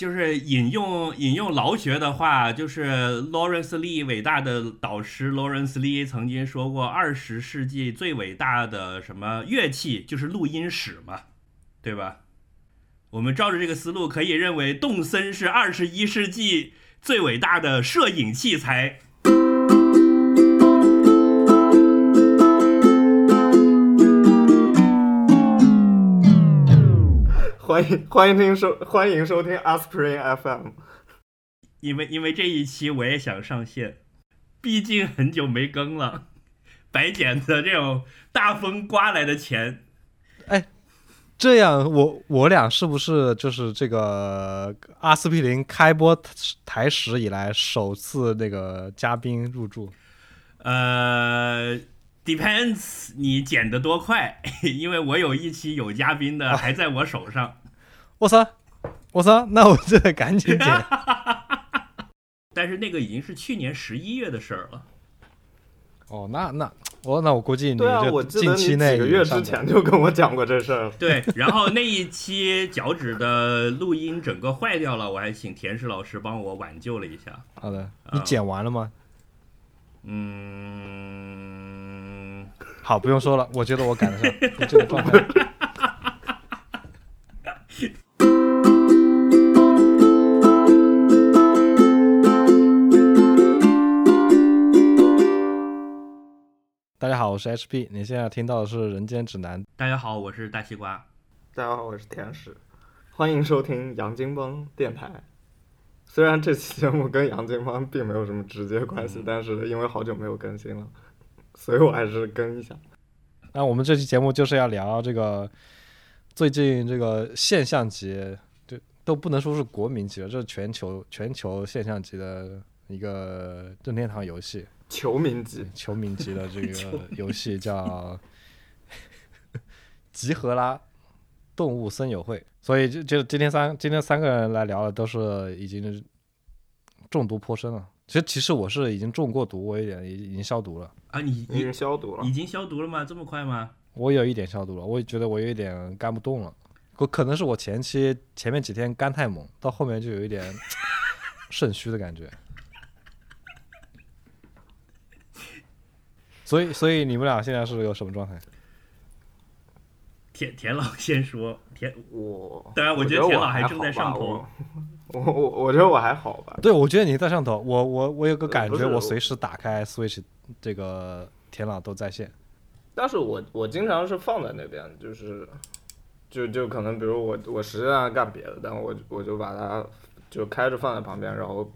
就是引用引用劳学的话，就是 Lawrence Lee 伟大的导师 Lawrence Lee 曾经说过，二十世纪最伟大的什么乐器就是录音室嘛，对吧？我们照着这个思路，可以认为动森是二十一世纪最伟大的摄影器材。欢迎欢迎听收欢迎收听 Aspirin FM，因为因为这一期我也想上线，毕竟很久没更了，白捡的这种大风刮来的钱，哎，这样我我俩是不是就是这个阿司匹林开播台史以来首次那个嘉宾入驻？呃，depends 你剪得多快，因为我有一期有嘉宾的还在我手上。我操！我操！那我就得赶紧剪。但是那个已经是去年十一月的事儿了。哦，那那我那我估计你近期内几个月之前就跟我讲过这事儿。对，然后那一期脚趾的录音整个坏掉了，我还请田石老师帮我挽救了一下。好的，你剪完了吗？嗯，好，不用说了，我觉得我赶得上这个状态。大家好，我是 HP，你现在听到的是《人间指南》。大家好，我是大西瓜。大家好，我是天使。欢迎收听杨金帮电台。虽然这期节目跟杨金帮并没有什么直接关系，但是因为好久没有更新了，所以我还是更一下。那我们这期节目就是要聊这个最近这个现象级，就都不能说是国民级了，这是全球全球现象级的一个任天堂游戏。球名级，球名级的这个游戏叫 《集合啦动物森友会》，所以就就今天三今天三个人来聊的都是已经中毒颇深了。其实其实我是已经中过毒，我有点已经消毒了啊！你已经消毒了？已经消毒了吗？这么快吗？我有一点消毒了，我也觉得我有一点干不动了。我可能是我前期前面几天干太猛，到后面就有一点肾虚的感觉。所以，所以你们俩现在是个什么状态？田田老先说，田我当然，我觉得田老还正在上头。我我我觉得我还好吧。对，我觉得你在上头。我我我有个感觉，我随时打开 Switch，这个田老都在线。但是我我经常是放在那边，就是就就可能，比如我我实际上干别的，但我我就把它就开着放在旁边，然后。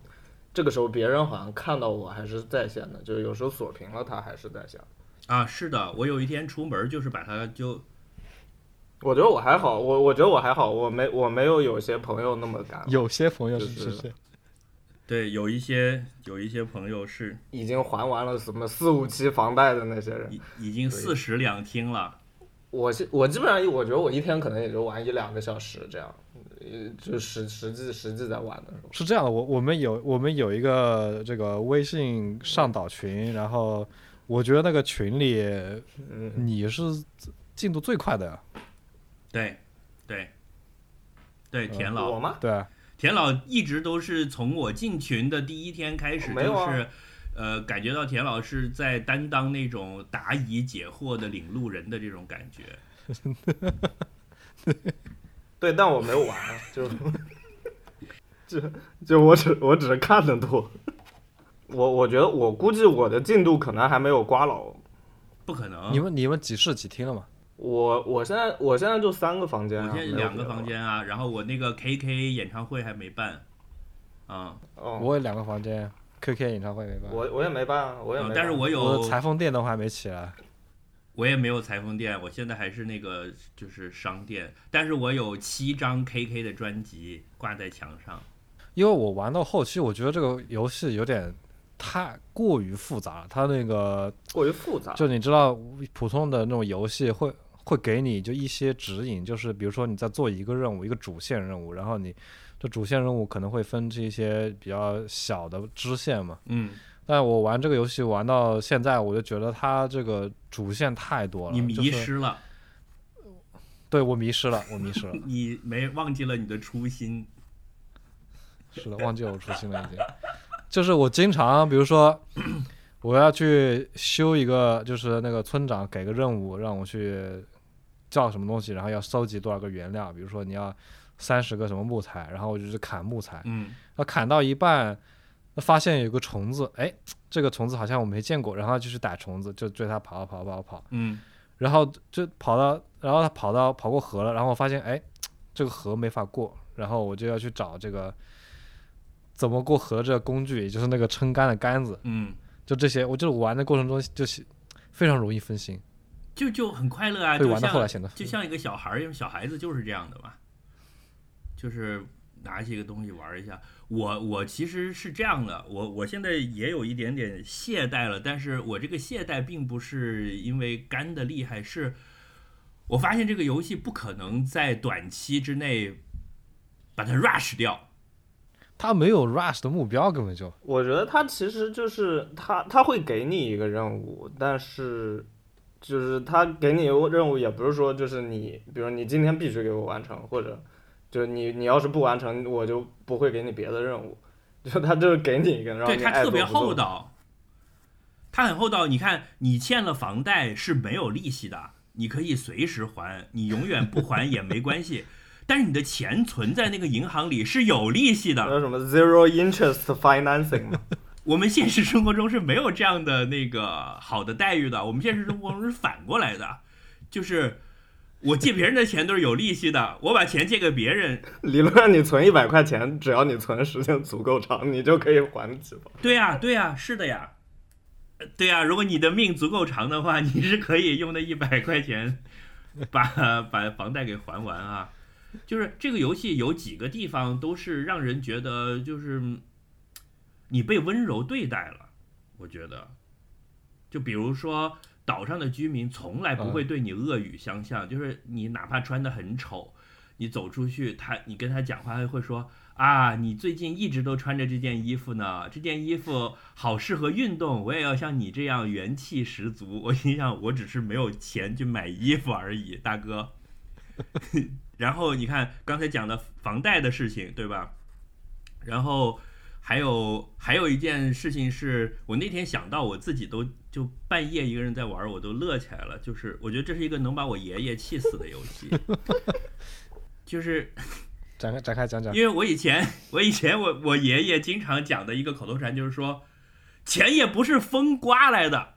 这个时候别人好像看到我还是在线的，就是有时候锁屏了，他还是在线。啊，是的，我有一天出门就是把它就，我觉得我还好，我我觉得我还好，我没我没有有些朋友那么干。有些朋友是是，对，有一些有一些朋友是已经还完了什么四五期房贷的那些人，已已经四室两厅了。我我基本上我觉得我一天可能也就玩一两个小时这样。就实实际实际在玩的时候是这样的，我我们有我们有一个这个微信上岛群，然后我觉得那个群里，你是进度最快的呀。对，对，对，田老我吗？对，田老一直都是从我进群的第一天开始，就是呃，感觉到田老是在担当那种答疑解惑的领路人的这种感觉。对，但我没有玩，就 就就我只我只是看的多。我我觉得我估计我的进度可能还没有瓜老，不可能。你们你们几室几厅了吗？我我现在我现在就三个房间，我现在两个房间啊，然后我那个 KK 演唱会还没办，啊，哦，我有两个房间，KK 演唱会没办，我我也没办，我也没，但是我有裁缝店的话还没起来。我也没有裁缝店，我现在还是那个就是商店，但是我有七张 KK 的专辑挂在墙上。因为我玩到后期，我觉得这个游戏有点太过于复杂，它那个过于复杂。就你知道，普通的那种游戏会会给你就一些指引，就是比如说你在做一个任务，一个主线任务，然后你这主线任务可能会分这些比较小的支线嘛。嗯。但我玩这个游戏玩到现在，我就觉得它这个主线太多了。你迷失了，对我迷失了，我迷失了。你没忘记了你的初心？是的，忘记我初心了已经。就是我经常，比如说我要去修一个，就是那个村长给个任务让我去叫什么东西，然后要收集多少个原料，比如说你要三十个什么木材，然后我就去砍木材，嗯要砍到一半，发现有个虫子，哎，这个虫子好像我没见过，然后就去逮虫子，就追它跑跑跑跑，嗯然后就跑到，然后它跑到跑过河了，然后我发现，哎，这个河没法过，然后我就要去找这个怎么过河这个工具，也就是那个撑杆的杆子，嗯，就这些，我就是玩的过程中就是非常容易分心，就就很快乐啊，会就玩到后来显得就像一个小孩儿，因为小孩子就是这样的嘛，就是拿起一个东西玩一下。我我其实是这样的，我我现在也有一点点懈怠了，但是我这个懈怠并不是因为干的厉害，是我发现这个游戏不可能在短期之内把它 rush 掉。他没有 rush 的目标，根本就我觉得他其实就是他他会给你一个任务，但是就是他给你任务也不是说就是你，比如你今天必须给我完成，或者就是你你要是不完成，我就不会给你别的任务。就他就是给你一个，对他特别厚道，他很厚道。你看，你欠了房贷是没有利息的，你可以随时还，你永远不还也没关系。但是你的钱存在那个银行里是有利息的。叫什么 zero interest financing 嘛。我们现实生活中是没有这样的那个好的待遇的，我们现实生活中是反过来的，就是我借别人的钱都是有利息的，我把钱借给别人，理论上你存一百块钱，只要你存的时间足够长，你就可以还起吧。对呀、对呀、是的呀，对呀、如果你的命足够长的话，你是可以用那一百块钱把把房贷给还完啊。就是这个游戏有几个地方都是让人觉得就是你被温柔对待了，我觉得，就比如说岛上的居民从来不会对你恶语相向，就是你哪怕穿的很丑，你走出去，他你跟他讲话他会说啊，你最近一直都穿着这件衣服呢，这件衣服好适合运动，我也要像你这样元气十足。我心想，我只是没有钱去买衣服而已，大哥。然后你看刚才讲的房贷的事情，对吧？然后还有还有一件事情是我那天想到，我自己都就半夜一个人在玩，我都乐起来了。就是我觉得这是一个能把我爷爷气死的游戏，就是展开展开讲讲。因为我以前我以前我我爷爷经常讲的一个口头禅就是说，钱也不是风刮来的。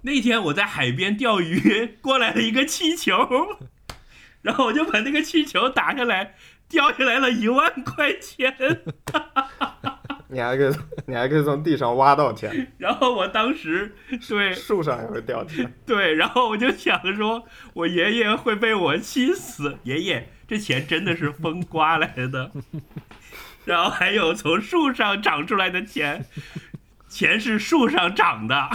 那天我在海边钓鱼，过来了一个气球，然后我就把那个气球打下来，掉下来了一万块钱。你还可以，你还可以从地上挖到钱，然后我当时对树上也会掉钱。对，然后我就想说，我爷爷会被我气死。爷爷，这钱真的是风刮来的。然后还有从树上长出来的钱，钱是树上长的，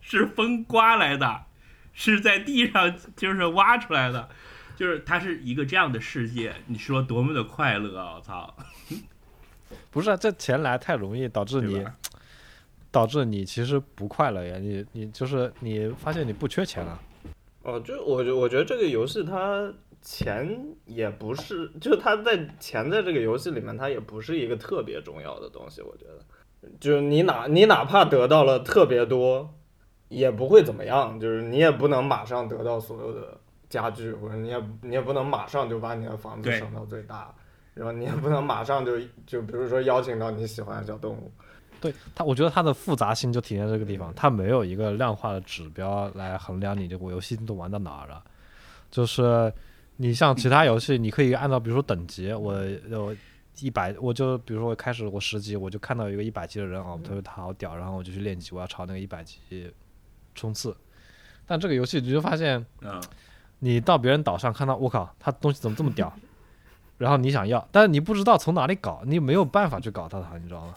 是风刮来的，是在地上就是挖出来的，就是它是一个这样的世界。你说多么的快乐啊！我操，不是、啊、这钱来太容易，导致你？导致你其实不快乐呀。你你就是你发现你不缺钱了，哦，就我觉我觉得这个游戏它钱也不是，就它在钱在这个游戏里面，它也不是一个特别重要的东西。我觉得，就你哪你哪怕得到了特别多，也不会怎么样。就是你也不能马上得到所有的家具，或者你也你也不能马上就把你的房子升到最大，然后你也不能马上就就比如说邀请到你喜欢的小动物。对它，我觉得它的复杂性就体现在这个地方，它没有一个量化的指标来衡量你这个游戏都玩到哪儿了。就是你像其他游戏，你可以按照比如说等级，我我一百，我就比如说我开始我十级，我就看到有一个一百级的人哦，他他好屌，然后我就去练级，我要朝那个一百级冲刺。但这个游戏你就发现，嗯，你到别人岛上看到，我靠，他东西怎么这么屌？然后你想要，但是你不知道从哪里搞，你没有办法去搞到它，你知道吗？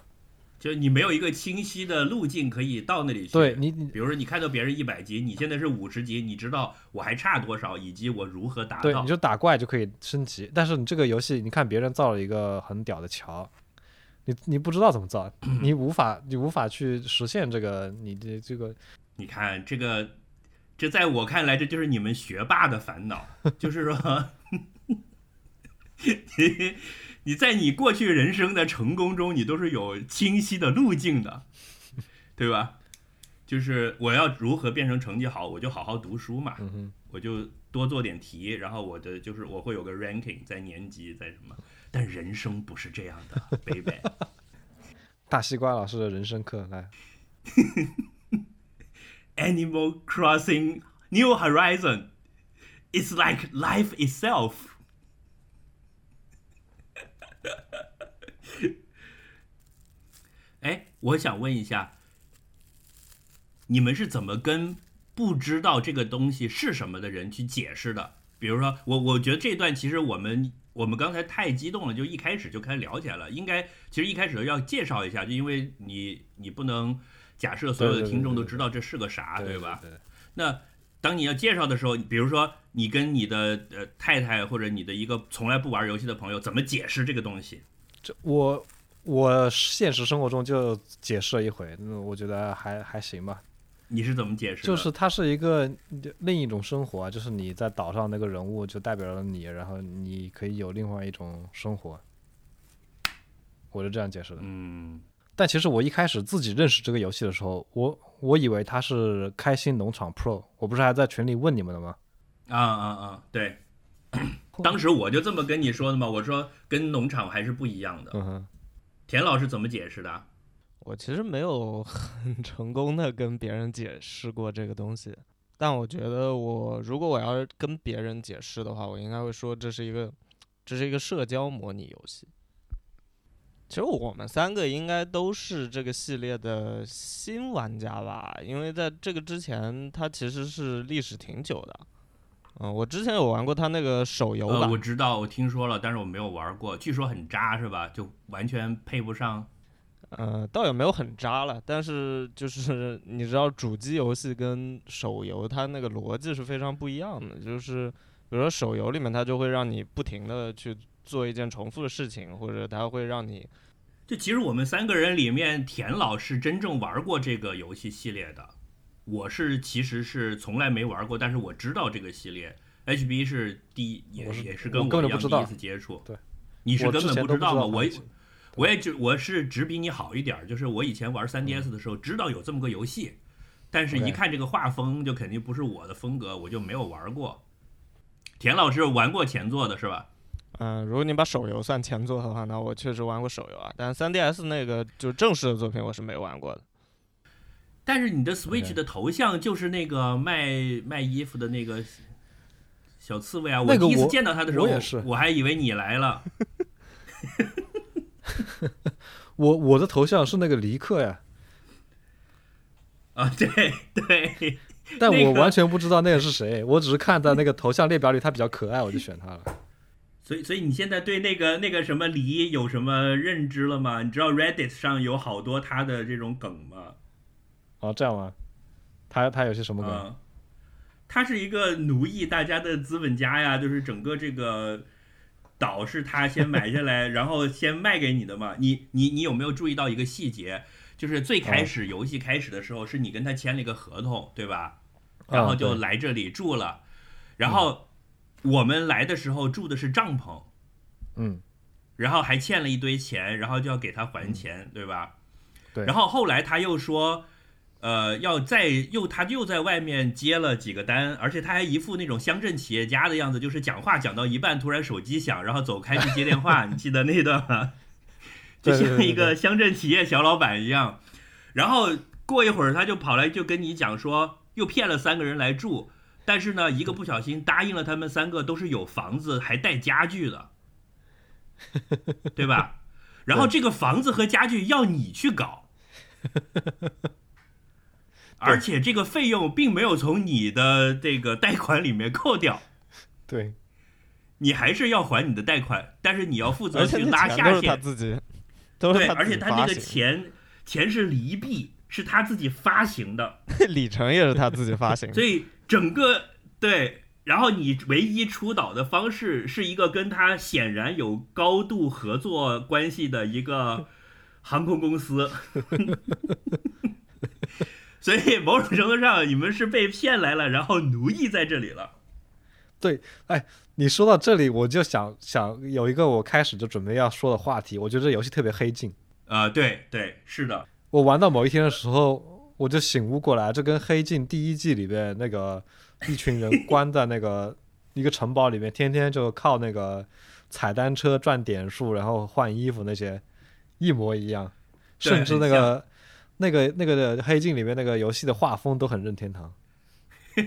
就是你没有一个清晰的路径可以到那里去。对你，比如说，你看到别人一百级，你现在是五十级，你知道我还差多少，以及我如何达对，你。就打怪就可以升级。但是你这个游戏，你看别人造了一个很屌的桥，你你不知道怎么造，你无法你无法去实现这个你的这个你看这个，这在我看来，这就是你们学霸的烦恼，就是说，你你在你过去人生的成功中，你都是有清晰的路径的，对吧？就是我要如何变成成绩好，我就好好读书嘛，我就多做点题，然后我的就是我会有个 ranking 在年级在什么。但人生不是这样的，baby。大西瓜老师的人生课来。Animal Crossing New Horizon is like life itself 哎，我想问一下，你们是怎么跟不知道这个东西是什么的人去解释的？比如说，我我觉得这段其实我们我们刚才太激动了，就一开始就开始聊起来了。应该其实一开始要介绍一下，就因为你你不能。假设所有的听众都知道这是个啥，对吧？那当你要介绍的时候，比如说你跟你的呃太太或者你的一个从来不玩游戏的朋友，怎么解释这个东西？这我我现实生活中就解释了一回，那我觉得还还行吧。你是怎么解释？就是它是一个另一种生活，就是你在岛上那个人物就代表了你，然后你可以有另外一种生活。我是这样解释的。嗯。但其实我一开始自己认识这个游戏的时候，我我以为它是开心农场 Pro，我不是还在群里问你们的吗？啊啊啊！对，当时我就这么跟你说的嘛，我说跟农场还是不一样的。嗯哼，田老师怎么解释的？我其实没有很 成功的跟别人解释过这个东西，但我觉得我如果我要跟别人解释的话，我应该会说这是一个这是一个社交模拟游戏。其实我们三个应该都是这个系列的新玩家吧，因为在这个之前，它其实是历史挺久的。嗯，我之前有玩过他那个手游版，我知道，我听说了，但是我没有玩过。据说很渣是吧？就完全配不上。呃，倒也没有很渣了，但是就是你知道，主机游戏跟手游它那个逻辑是非常不一样的。就是比如说手游里面，它就会让你不停的去。做一件重复的事情，或者它会让你，就其实我们三个人里面，田老是真正玩过这个游戏系列的，我是其实是从来没玩过，但是我知道这个系列，HB 是第一，也也是跟我一样第一次接触。对，你是根本不知道吗？我我也就我是只比你好一点，就是我以前玩 3DS 的时候知道有这么个游戏，但是一看这个画风就肯定不是我的风格，我就没有玩过。田老师玩过前作的是吧？嗯，如果你把手游算前作的话，那我确实玩过手游啊。但是 3DS 那个就正式的作品，我是没玩过的。但是你的 Switch 的头像就是那个卖卖衣服的那个小刺猬啊！我第一次见到他的时候，我我还以为你来了。我我的头像是那个离克呀。啊，对对。但我完全不知道那个是谁，我只是看到那个头像列表里他比较可爱，我就选他了。所以，所以你现在对那个那个什么梨有什么认知了吗？你知道 Reddit 上有好多他的这种梗吗？哦，这样吗？他他有些什么梗？他是一个奴役大家的资本家呀，就是整个这个岛是他先买下来，然后先卖给你的嘛。你你你有没有注意到一个细节？就是最开始游戏开始的时候，是你跟他签了一个合同，对吧？然后就来这里住了，然后。我们来的时候住的是帐篷，嗯，然后还欠了一堆钱，然后就要给他还钱，对吧？对。然后后来他又说，呃，要再又他又在外面接了几个单，而且他还一副那种乡镇企业家的样子，就是讲话讲到一半，突然手机响，然后走开去接电话。你记得那段吗？就像一个乡镇企业小老板一样。然后过一会儿，他就跑来就跟你讲说，又骗了三个人来住。但是呢，一个不小心答应了他们三个都是有房子还带家具的，对吧？然后这个房子和家具要你去搞，而且这个费用并没有从你的这个贷款里面扣掉，对，你还是要还你的贷款，但是你要负责去拉下线，自己，对，而且他那个钱钱是离币，是他自己发行的，里程也是他自己发行，所以。整个对，然后你唯一出岛的方式是一个跟他显然有高度合作关系的一个航空公司，所以某种程度上你们是被骗来了，然后奴役在这里了。对，哎你说到这里，我就想想有一个我开始就准备要说的话题，我觉得这游戏特别黑镜。啊，对对，是的，我玩到某一天的时候，我就醒悟过来，这跟《黑镜》第一季里边那个一群人 关在那个一个城堡里面，天天就靠那个踩单车赚点数，然后换衣服那些一模一样，甚至那个那个那个的《黑镜》里面那个游戏的画风都很任天堂。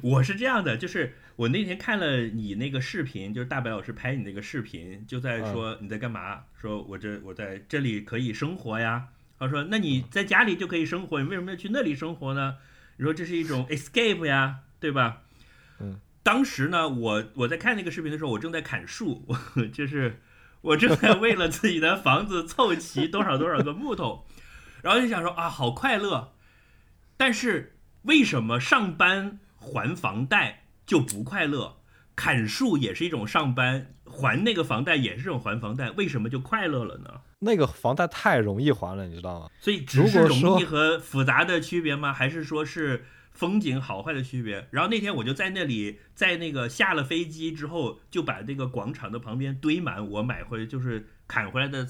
我是这样的，就是我那天看了你那个视频，就是大白老师拍你那个视频，就在说你在干嘛？说我这我在这里可以生活呀。他说那你在家里就可以生活，你为什么要去那里生活呢？你说这是一种 escape 呀，对吧？嗯。当时呢，我我在看那个视频的时候，我正在砍树，我 就是我正在为了自己的房子凑齐多少多少个木头，然后就想说啊，好快乐。但是为什么上班还房贷就不快乐？砍树也是一种上班，还那个房贷也是一种还房贷，为什么就快乐了呢？那个房贷太容易还了，你知道吗？所以只是容易和复杂的区别吗？还是说是风景好坏的区别？然后那天我就在那里，在那个下了飞机之后，就把那个广场的旁边堆满我买回就是砍回来的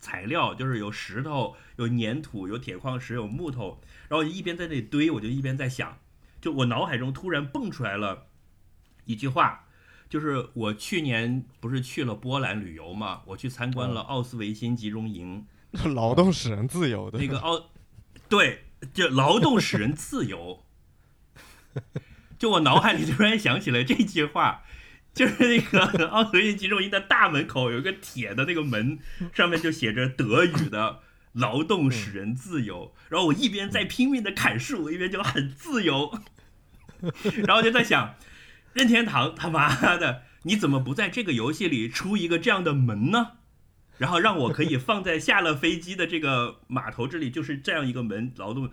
材料，就是有石头、有粘土、有铁矿石、有木头，然后一边在那里堆，我就一边在想，就我脑海中突然蹦出来了一句话。就是我去年不是去了波兰旅游嘛，我去参观了奥斯维辛集中营，劳动使人自由的那个奥，对，就劳动使人自由。就我脑海里突然想起来这句话，就是那个奥斯维辛集中营的大门口有一个铁的那个门，上面就写着德语的“劳动使人自由”。然后我一边在拼命的砍树，一边就很自由。然后就在想，任天堂他妈的，你怎么不在这个游戏里出一个这样的门呢？然后让我可以放在下了飞机的这个码头这里，就是这样一个门。劳动，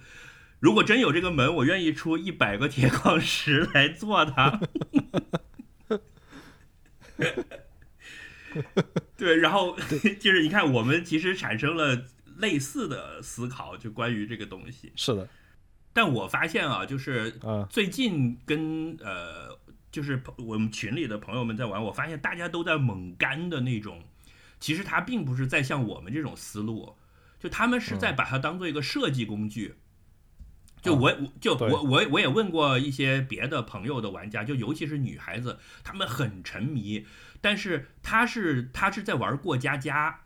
如果真有这个门，我愿意出一百个铁矿石来做它。对，然后 就是你看，我们其实产生了类似的思考，就关于这个东西。是的，但我发现啊，就是嗯最近跟呃，就是朋我们群里的朋友们在玩，我发现大家都在猛干的那种。其实他并不是在像我们这种思路，就他们是在把它当做一个设计工具。就我我就我我我也问过一些别的朋友的玩家，就尤其是女孩子，她们很沉迷，但是她是她是在玩过家家，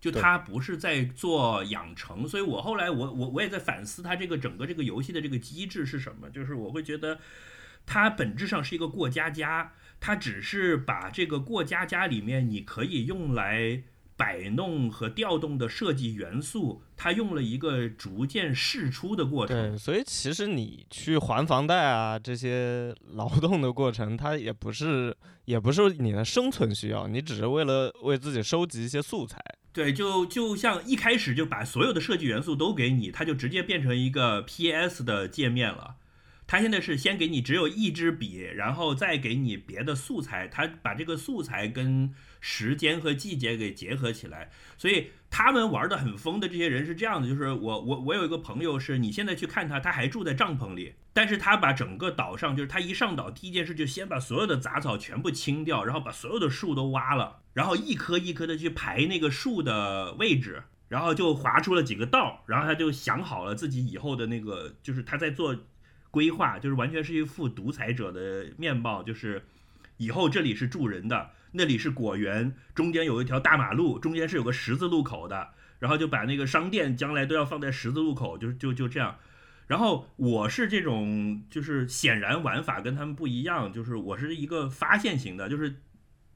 就对。她不是在做养成，所以我后来我我我也在反思它这个整个这个游戏的这个机制是什么，就是我会觉得它本质上是一个过家家，它只是把这个过家家里面你可以用来摆弄和调动的设计元素，它用了一个逐渐释出的过程。对，所以其实你去还房贷啊，这些劳动的过程，它也不是也不是你的生存需要，你只是为了为自己收集一些素材。对，就就像一开始就把所有的设计元素都给你，它就直接变成一个 PS 的界面了。它现在是先给你只有一支笔，然后再给你别的素材，它把这个素材跟时间和季节给结合起来。所以他们玩的很疯的这些人是这样的，就是我我我有一个朋友是，你现在去看他，他还住在帐篷里，但是他把整个岛上，就是他一上岛第一件事就先把所有的杂草全部清掉，然后把所有的树都挖了，然后一棵一棵的去排那个树的位置。然后就划出了几个道，然后他就想好了自己以后的那个，就是他在做规划，就是完全是一副独裁者的面貌，就是以后这里是住人的，那里是果园，中间有一条大马路，中间是有个十字路口的，然后就把那个商店将来都要放在十字路口，就就就这样。然后我是这种，就是显然玩法跟他们不一样，就是我是一个发现型的，就是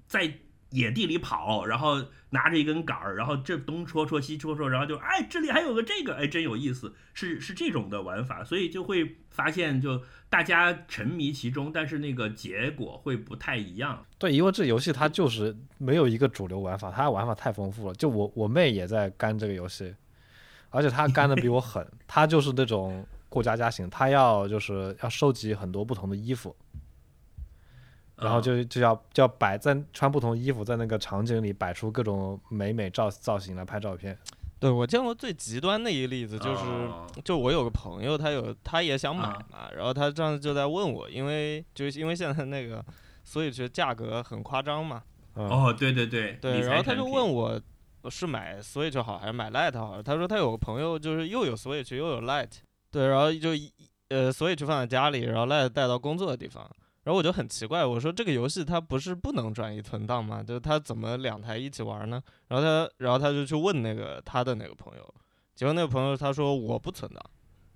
在野地里跑，然后拿着一根杆儿，然后这东戳戳西戳戳，然后就哎这里还有个这个，哎真有意思，是是这种的玩法，所以就会发现就大家沉迷其中，但是那个结果会不太一样。对，因为这游戏它就是没有一个主流玩法，它玩法太丰富了。就我我妹也在干这个游戏，而且她干的比我狠，她就是那种过家家型，她要就是要收集很多不同的衣服，然后啊。就就要就要摆在穿不同衣服，在那个场景里摆出各种美美造造型来拍照片。对我见过最极端的一个例子就是，哦就我有个朋友，他有他也想买啊。嘛，然后他上次就在问我，因为就是因为现在那个 Switch 价格很夸张嘛，嗯，哦，对对对，对，然后他就问我是买 Switch 好还是买 light 好，他说他有个朋友就是又有 Switch 又有 light，对，然后就一呃 Switch 放在家里，然后 light 带到工作的地方。然后我就很奇怪，我说这个游戏它不是不能转移存档吗？就是它怎么两台一起玩呢？然后他，然后他就去问那个他的那个朋友，结果那个朋友他说我不存档，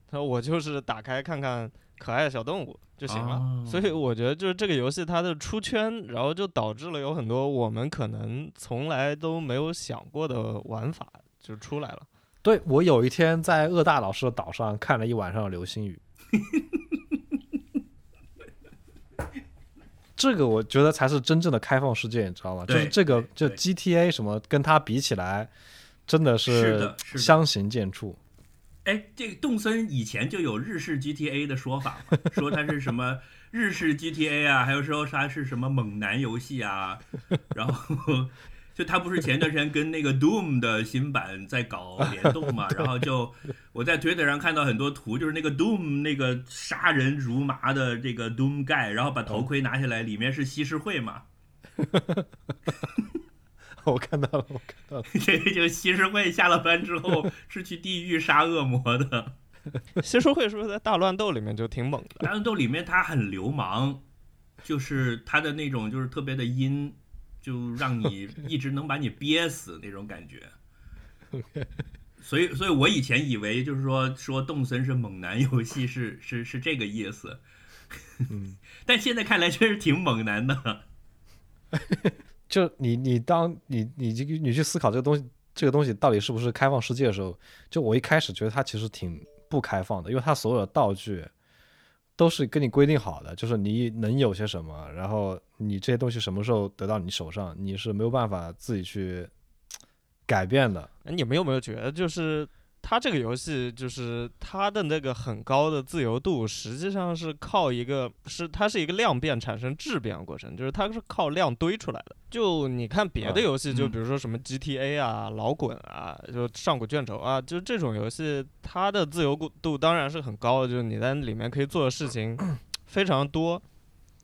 他说我就是打开看看可爱的小动物就行了。哦所以我觉得就是这个游戏它的出圈，然后就导致了有很多我们可能从来都没有想过的玩法就出来了。对我有一天在鄂大老师的岛上看了一晚上的流星雨，这个我觉得才是真正的开放世界，你知道吗？就是这个就 GTA 什么跟它比起来，真的是相形见绌。哎，这个动森以前就有日式 GTA 的说法嘛，说它是什么日式 GTA 啊，还有说它是什么猛男游戏啊，然后就他不是前段时间跟那个 Doom 的新版在搞联动嘛，然后就我在推特上看到很多图，就是那个 Doom 那个杀人如麻的这个 Doom 盖，然后把头盔拿下来，里面是西施惠嘛，我看到了，我看到了。这就西施惠下了班之后是去地狱杀恶魔的。西施惠是不是在大乱斗里面就挺猛的？大乱斗里面他很流氓，就是他的那种就是特别的阴，就让你一直能把你憋死那种感觉。所以，所以我以前以为就是说说动森是猛男游戏是是是这个意思，嗯，但现在看来确实挺猛男的。就你你当你你这个你去思考这个东西，这个东西到底是不是开放世界的时候，就我一开始觉得它其实挺不开放的，因为它所有的道具都是跟你规定好的，就是你能有些什么，然后你这些东西什么时候得到你手上，你是没有办法自己去改变的。哎你们有没有觉得，就是它这个游戏，就是它的那个很高的自由度，实际上是靠一个是它是一个量变产生质变的过程，就是它是靠量堆出来的。就你看别的嗯游戏，就嗯比如说什么 GTA 啊、老滚啊、就上古卷轴啊，就这种游戏，它的自由度当然是很高的，就是你在里面可以做的事情 非常多，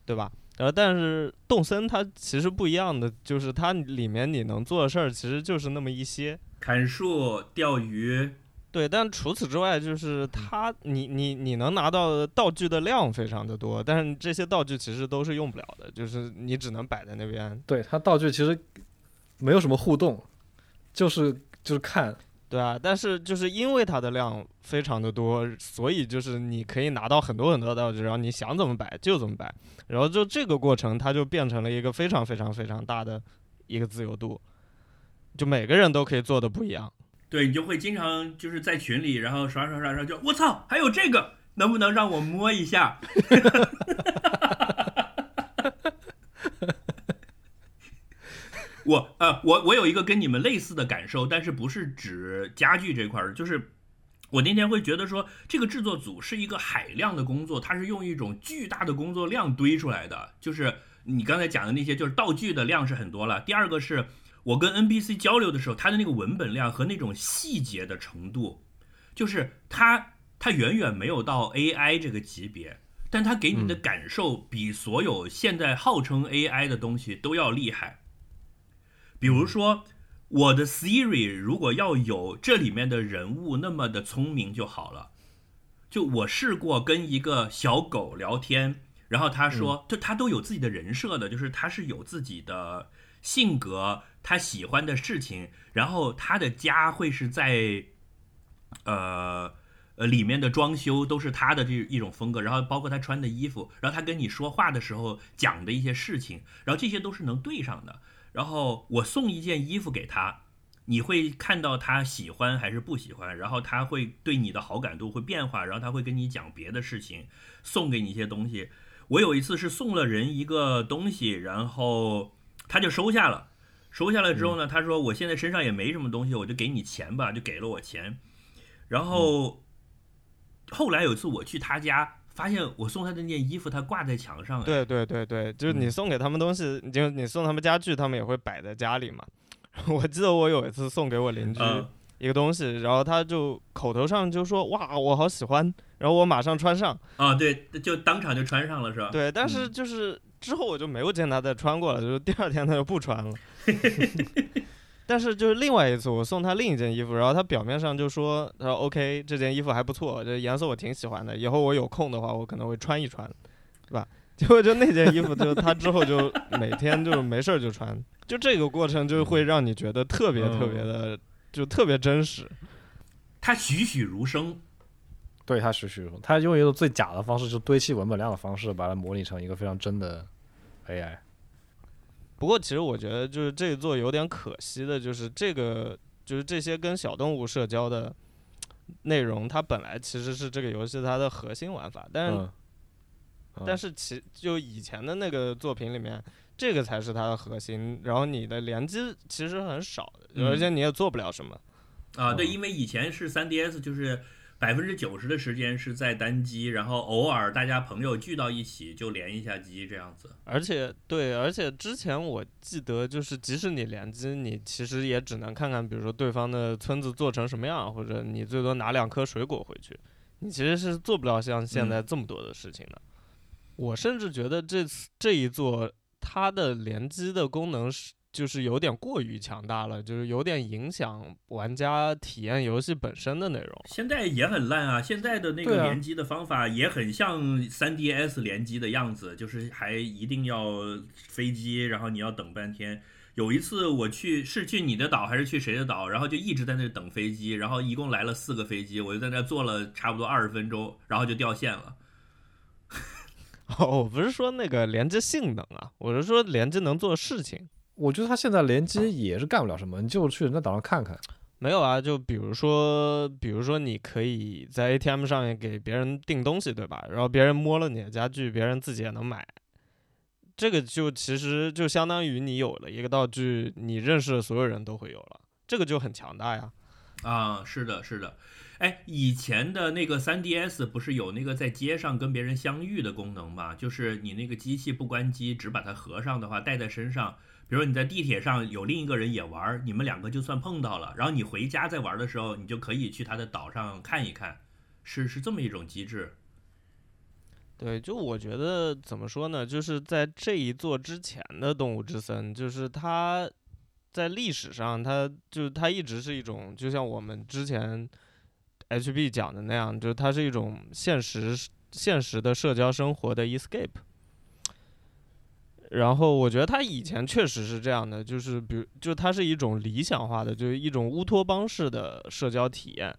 对吧？然后，但是动森它其实不一样的，就是它里面你能做的事儿其实就是那么一些。砍树、钓鱼，对，但除此之外，就是它，你你你能拿到的道具的量非常的多，但是这些道具其实都是用不了的，就是你只能摆在那边，对，它道具其实没有什么互动，就是就是看，对啊。但是就是因为它的量非常的多，所以就是你可以拿到很多很多道具，然后你想怎么摆就怎么摆，然后就这个过程它就变成了一个非常非常非常大的一个自由度，就每个人都可以做的不一样。对你就会经常就是在群里，然后刷刷刷刷就我操，还有这个，能不能让我摸一下？我呃，我我有一个跟你们类似的感受，但是不是指家具这块儿，就是我那天会觉得说，这个制作组是一个海量的工作，它是用一种巨大的工作量堆出来的。就是你刚才讲的那些，就是道具的量是很多了。第二个是我跟 NPC 交流的时候，他的那个文本量和那种细节的程度，就是他他远远没有到 AI 这个级别，但他给你的感受比所有现在号称 AI 的东西都要厉害。比如说，我的 Siri 如果要有这里面的人物那么的聪明就好了。就我试过跟一个小狗聊天，然后他说，就他都有自己的人设的，就是他是有自己的性格，他喜欢的事情，然后他的家会是在，呃。呃，里面的装修都是他的这一种风格，然后包括他穿的衣服，然后他跟你说话的时候讲的一些事情，然后这些都是能对上的。然后我送一件衣服给他，你会看到他喜欢还是不喜欢，然后他会对你的好感度会变化，然后他会跟你讲别的事情，送给你一些东西。我有一次是送了人一个东西，然后他就收下了，收下来之后呢，他说我现在身上也没什么东西，我就给你钱吧，就给了我钱。然后后来有一次我去他家，发现我送他的那件衣服他挂在墙上，哎对对对对，就是你送给他们东西，你就你送他们家具，他们也会摆在家里嘛。我记得我有一次送给我邻居嗯一个东西，然后他就口头上就说哇我好喜欢，然后我马上穿上，啊，对，就当场就穿上了是吧？对，但是嗯就是之后我就没有见他再穿过了，就是第二天他就不穿了。但是就是另外一次，我送他另一件衣服，然后他表面上就说，他说 OK，这件衣服还不错，这颜色我挺喜欢的，以后我有空的话，我可能会穿一穿，对吧？结果就那件衣服，就他之后就每天就没事儿就穿，就这个过程就会让你觉得特别特别的，就特别真实。他栩栩如生，对他栩栩如生，他用一个最假的方式，就堆砌文本量的方式，把它模拟成一个非常真的 AI。不过，其实我觉得就是这一座有点可惜的，就是这个就是这些跟小动物社交的内容，它本来其实是这个游戏它的核心玩法，但是、嗯，嗯。但是其就以前的那个作品里面，这个才是它的核心，然后你的联机其实很少的，嗯而且你也做不了什么。啊，对，嗯。因为以前是三 DS，就是百分之九十的时间是在单机，然后偶尔大家朋友聚到一起就连一下机这样子。而且对，而且之前我记得就是，即使你联机，你其实也只能看看，比如说对方的村子做成什么样，或者你最多拿两颗水果回去，你其实是做不了像现在这么多的事情的。我甚至觉得这次这一座它的联机的功能是就是有点过于强大了，就是有点影响玩家体验游戏本身的内容。现在也很烂啊，现在的那个联机的方法也很像 3DS 联机的样子，就是还一定要飞机，然后你要等半天。有一次我去是去你的岛还是去谁的岛，然后就一直在那等飞机，然后一共来了四个飞机，我就在那坐了差不多二十分钟，然后就掉线了。哦，我不是说那个连接性能啊，我是说连接能做的事情。我觉得他现在联机也是干不了什么，你就去人家岛上看看。没有啊，就比如说，比如说你可以在 ATM 上面给别人订东西，对吧？然后别人摸了你的家具，别人自己也能买。这个就其实就相当于你有了一个道具，你认识的所有人都会有了，这个就很强大呀。啊，是的，是的，哎，以前的那个 3DS 不是有那个在街上跟别人相遇的功能吗？就是你那个机器不关机，只把它合上的话，带在身上，比如你在地铁上有另一个人也玩，你们两个就算碰到了，然后你回家再玩的时候，你就可以去他的岛上看一看，是是这么一种机制。对，就我觉得怎么说呢，就是在这一座之前的动物之森，就是它在历史上，它就它一直是一种，就像我们之前 HB 讲的那样，就是它是一种现实现实的社交生活的 escape。然后我觉得它以前确实是这样的，就是比如，就它是一种理想化的，就是一种乌托邦式的社交体验。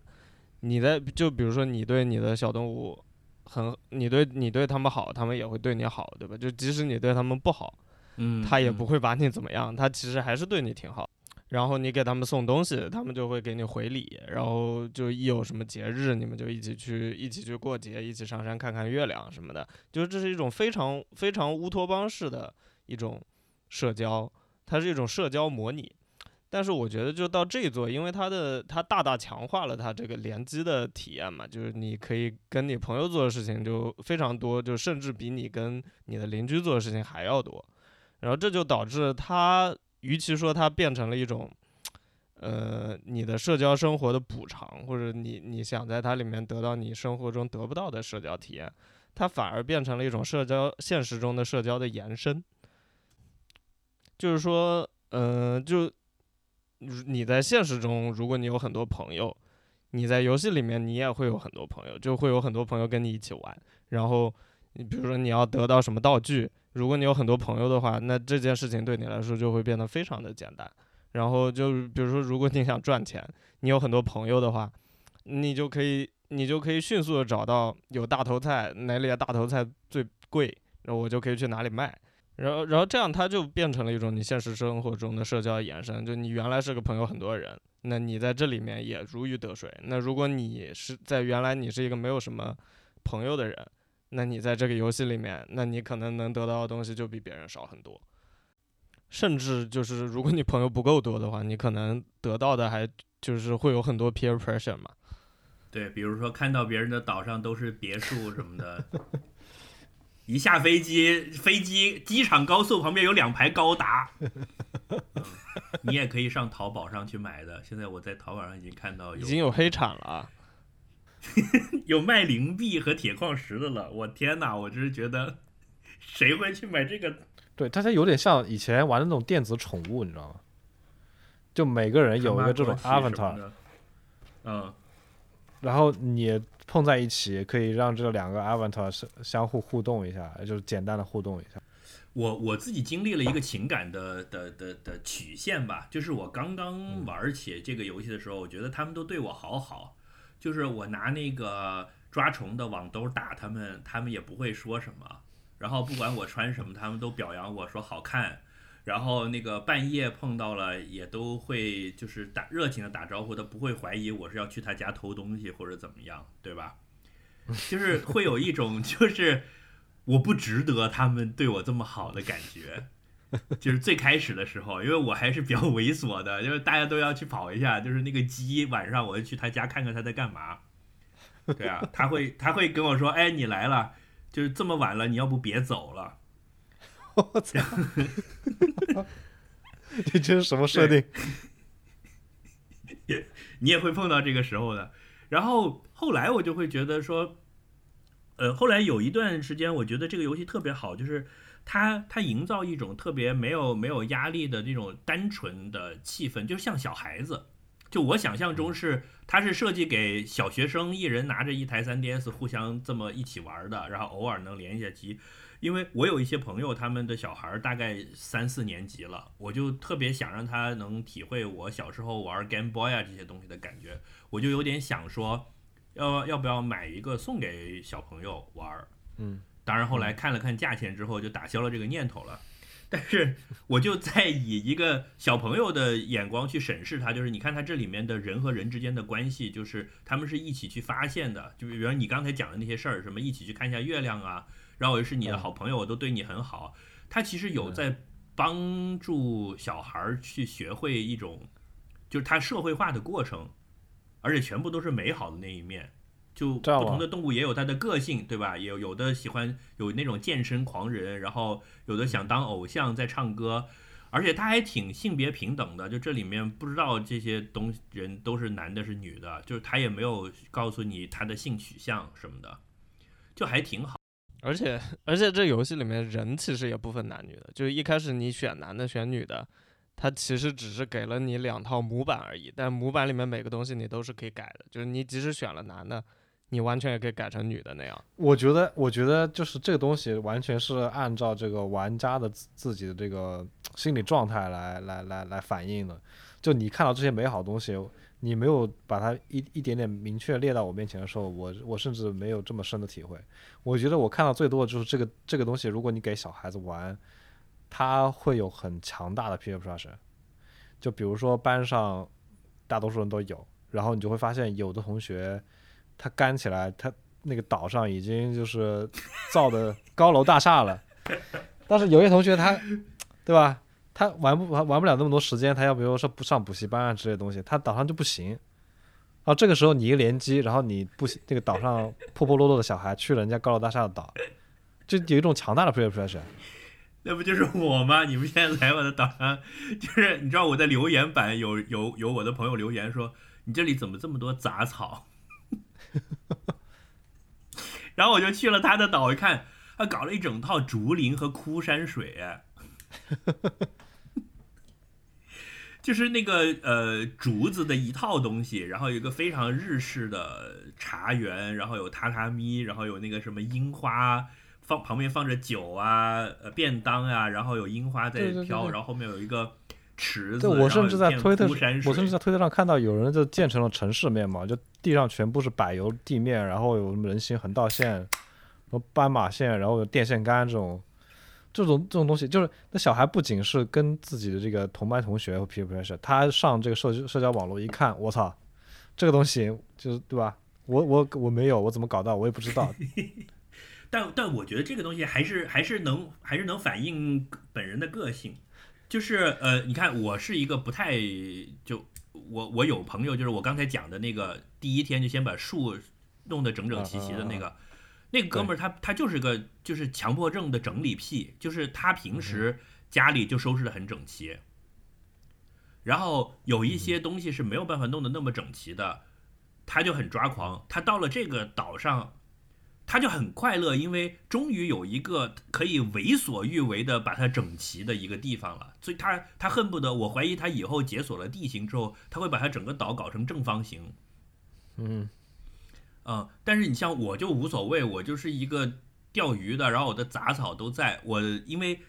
你在就比如说你对你的小动物很，你对你对他们好，他们也会对你好，对吧？就即使你对他们不好，嗯，他也嗯不会把你怎么样，他其实还是对你挺好。然后你给他们送东西，他们就会给你回礼。然后就一有什么节日，你们就一起去一起去过节，一起上山看看月亮什么的。就是这是一种非常非常乌托邦式的一种社交，它是一种社交模拟。但是我觉得就到这一座，因为它的它大大强化了它这个联机的体验嘛，就是你可以跟你朋友做的事情就非常多，就甚至比你跟你的邻居做的事情还要多。然后这就导致它，与其说它变成了一种，呃，你的社交生活的补偿，或者你你想在它里面得到你生活中得不到的社交体验，它反而变成了一种社交现实中的社交的延伸。就是说，嗯、就你在现实中，如果你有很多朋友，你在游戏里面你也会有很多朋友，就会有很多朋友跟你一起玩。然后你比如说你要得到什么道具，如果你有很多朋友的话，那这件事情对你来说就会变得非常的简单。然后就比如说，如果你想赚钱，你有很多朋友的话，你就可以你就可以迅速的找到有大头菜哪里的大头菜最贵，然后我就可以去哪里卖。然后，然后这样它就变成了一种你现实生活中的社交延伸。就你原来是个朋友很多人，那你在这里面也如鱼得水。那如果你是在原来你是一个没有什么朋友的人，那你在这个游戏里面，那你可能能得到的东西就比别人少很多。甚至就是如果你朋友不够多的话，你可能得到的还就是会有很多 peer pressure 嘛。对，比如说看到别人的岛上都是别墅什么的，一下飞机，飞机机场高速旁边有两排高达，你也可以上淘宝上去买的。现在我在淘宝上已经看到已经有黑产了，有卖灵币和铁矿石的了。我天哪！我真是觉得，谁会去买这个？对，大家有点像以前玩的那种电子宠物，你知道吗？就每个人有一个这种 avatar，嗯，然后你碰在一起，可以让这两个 avatar 相相互互动一下，就是简单的互动一下。我我自己经历了一个情感的的的的曲线吧，就是我刚刚玩起这个游戏的时候，我觉得他们都对我好好，就是我拿那个抓虫的网兜打他们，他们也不会说什么，然后不管我穿什么，他们都表扬我说好看。然后那个半夜碰到了，也都会就是打热情的打招呼，他不会怀疑我是要去他家偷东西或者怎么样，对吧？就是会有一种就是我不值得他们对我这么好的感觉。就是最开始的时候，因为我还是比较猥琐的，就是大家都要去跑一下，就是那个鸡晚上我就去他家看看他在干嘛。对啊，他会他会跟我说，哎，你来了，就是这么晚了，你要不别走了。我操！这这是什么设定？也 你也会碰到这个时候的。然后后来我就会觉得说，呃，后来有一段时间，我觉得这个游戏特别好，就是它它营造一种特别没有没有压力的那种单纯的气氛，就像小孩子。就我想象中是，它是设计给小学生，一人拿着一台 3DS，互相这么一起玩的，然后偶尔能连一下机。因为我有一些朋友，他们的小孩大概三四年级了，我就特别想让他能体会我小时候玩 Game Boy 啊这些东西的感觉，我就有点想说，要要不要买一个送给小朋友玩？嗯，当然后来看了看价钱之后，就打消了这个念头了。但是我就在以一个小朋友的眼光去审视它，就是你看它这里面的人和人之间的关系，就是他们是一起去发现的，就比如你刚才讲的那些事儿，什么一起去看一下月亮啊。然后我是你的好朋友，我都对你很好。他其实有在帮助小孩去学会一种，就是他社会化的过程，而且全部都是美好的那一面。就不同的动物也有它的个性，对吧？有有的喜欢有那种健身狂人，然后有的想当偶像在唱歌，而且他还挺性别平等的。就这里面不知道这些东人都是男的是女的，就是他也没有告诉你他的性取向什么的，就还挺好。而且而且这游戏里面人其实也不分男女的，就是一开始你选男的选女的，它其实只是给了你两套模板而已。但模板里面每个东西你都是可以改的，就是你即使选了男的，你完全也可以改成女的那样。我觉得，我觉得就是这个东西完全是按照这个玩家的自己的这个心理状态来来来来反映的。就你看到这些美好东西。你没有把它一一点点明确列到我面前的时候，我我甚至没有这么深的体会。我觉得我看到最多的就是这个这个东西，如果你给小孩子玩，他会有很强大的 peer pressure。就比如说班上大多数人都有，然后你就会发现有的同学他干起来，他那个岛上已经就是造的高楼大厦了，但是有些同学他，对吧？他玩不玩玩不了那么多时间，他要比如说不上补习班啊之类东西，他岛上就不行。啊，这个时候你一联机，然后你不行，这个岛上破破落落的小孩去了人家高楼大厦的岛，就有一种强大的 pressure。那不就是我吗？你们现在来我的岛上，就是你知道我在留言板有有有我的朋友留言说，你这里怎么这么多杂草？然后我就去了他的岛一看，他搞了一整套竹林和枯山水。就是那个呃竹子的一套东西，然后有一个非常日式的茶园，然后有榻榻米，然后有那个什么樱花放旁边放着酒啊，呃便当啊，然后有樱花在飘，然后后面有一个池子。对，我甚至在推特，我甚至在推特上看到有人就建成了城市面貌，就地上全部是柏油地面，然后有什么人行横道线、什么斑马线，然后有电线杆这种。这种这种东西，就是那小孩不仅是跟自己的这个同班同学和 peer pressure，他上这个社社交网络一看，我操，这个东西就是对吧？我我我没有，我怎么搞到？我也不知道。但但我觉得这个东西还是还是能还是能反映本人的个性，就是呃，你看我是一个不太就我我有朋友，就是我刚才讲的那个第一天就先把树弄得整整齐齐的那个。那个哥们儿他他就是个就是强迫症的整理癖，就是他平时家里就收拾的很整齐，然后有一些东西是没有办法弄得那么整齐的，他就很抓狂。他到了这个岛上，他就很快乐，因为终于有一个可以为所欲为的把它整齐的一个地方了。所以他他恨不得，我怀疑他以后解锁了地形之后，他会把他整个岛搞成正方形。嗯嗯，但是你像我就无所谓，我就是一个钓鱼的，然后我的杂草都在。我因为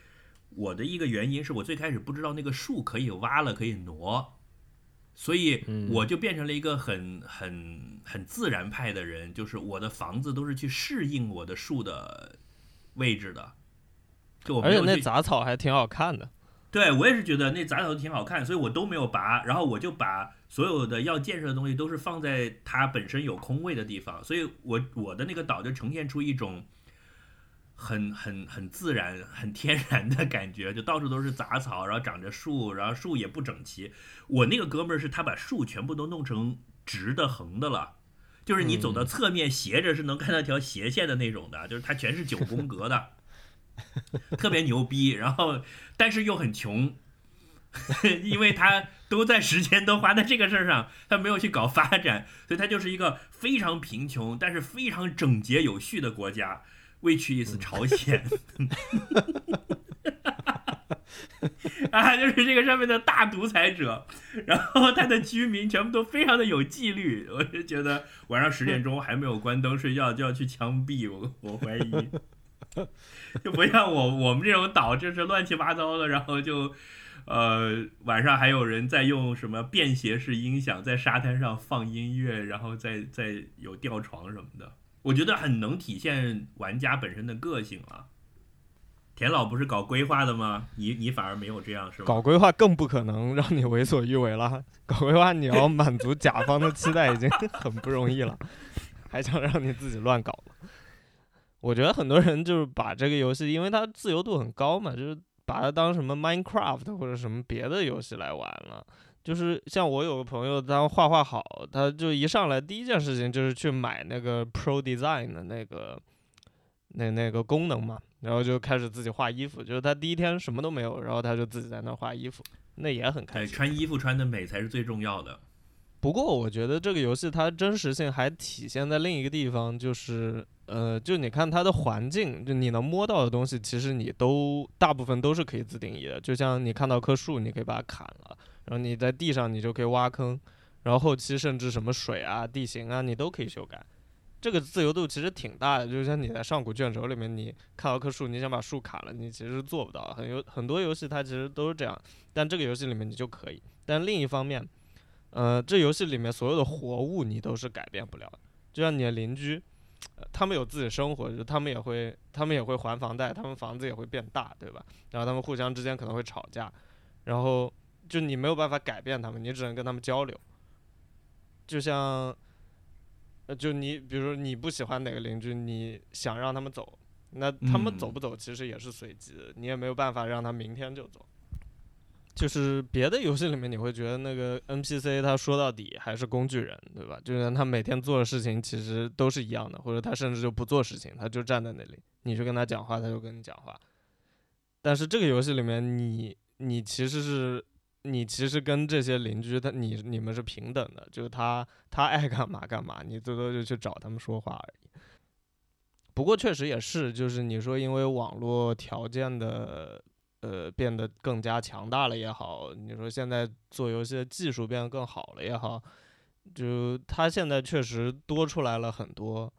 我的一个原因是我最开始不知道那个树可以挖了可以挪，所以我就变成了一个很很很自然派的人，就是我的房子都是去适应我的树的位置的。就我而且那杂草还挺好看的。对我也是觉得那杂草挺好看，所以我都没有拔，然后我就把所有的要建设的东西都是放在它本身有空位的地方，所以我我的那个岛就呈现出一种很很很自然、很天然的感觉，就到处都是杂草，然后长着树，然后树也不整齐。我那个哥们儿是他把树全部都弄成直的、横的了，就是你走到侧面斜着是能看到条斜线的那种的，就是它全是九宫格的。特别牛逼，然后但是又很穷，因为他都在时间都花在这个事儿上，他没有去搞发展，所以他就是一个非常贫穷但是非常整洁有序的国家，which is 朝鲜，啊，就是这个上面的大独裁者，然后他的居民全部都非常的有纪律，我就觉得晚上十点钟还没有关灯睡觉就要去枪毙我，我怀疑。就不像我我们这种岛，就是乱七八糟的，然后就，呃，晚上还有人在用什么便携式音响在沙滩上放音乐，然后再再有吊床什么的，我觉得很能体现玩家本身的个性啊。田老不是搞规划的吗？你你反而没有这样是吧？搞规划更不可能让你为所欲为了。搞规划你要满足甲方的期待已经 很不容易了，还想让你自己乱搞。我觉得很多人就是把这个游戏，因为它自由度很高嘛，就是把它当什么 Minecraft 或者什么别的游戏来玩了。就是像我有个朋友，他画画好，他就一上来第一件事情就是去买那个 Pro Design 的那个那那个功能嘛，然后就开始自己画衣服。就是他第一天什么都没有，然后他就自己在那画衣服，那也很开心。穿衣服穿的美才是最重要的。不过我觉得这个游戏它真实性还体现在另一个地方，就是。呃，就你看它的环境，就你能摸到的东西，其实你都大部分都是可以自定义的。就像你看到棵树，你可以把它砍了，然后你在地上你就可以挖坑，然后后期甚至什么水啊、地形啊，你都可以修改。这个自由度其实挺大的。就像你在上古卷轴里面，你看到棵树，你想把树砍了，你其实做不到。很有很多游戏它其实都是这样，但这个游戏里面你就可以。但另一方面，呃，这游戏里面所有的活物你都是改变不了的，就像你的邻居。他们有自己生活，就他们也会，他们也会还房贷，他们房子也会变大，对吧？然后他们互相之间可能会吵架，然后就你没有办法改变他们，你只能跟他们交流。就像，呃，就你比如说你不喜欢哪个邻居，你想让他们走，那他们走不走其实也是随机的，你也没有办法让他明天就走。就是别的游戏里面，你会觉得那个 NPC 他说到底还是工具人，对吧？就是他每天做的事情其实都是一样的，或者他甚至就不做事情，他就站在那里，你去跟他讲话，他就跟你讲话。但是这个游戏里面，你你其实是你其实跟这些邻居他你你们是平等的，就是他他爱干嘛干嘛，你最多就去找他们说话而已。不过确实也是，就是你说因为网络条件的。呃，变得更加强大了也好，你说现在做游戏的技术变得更好了也好，就他现在确实多出来了很多，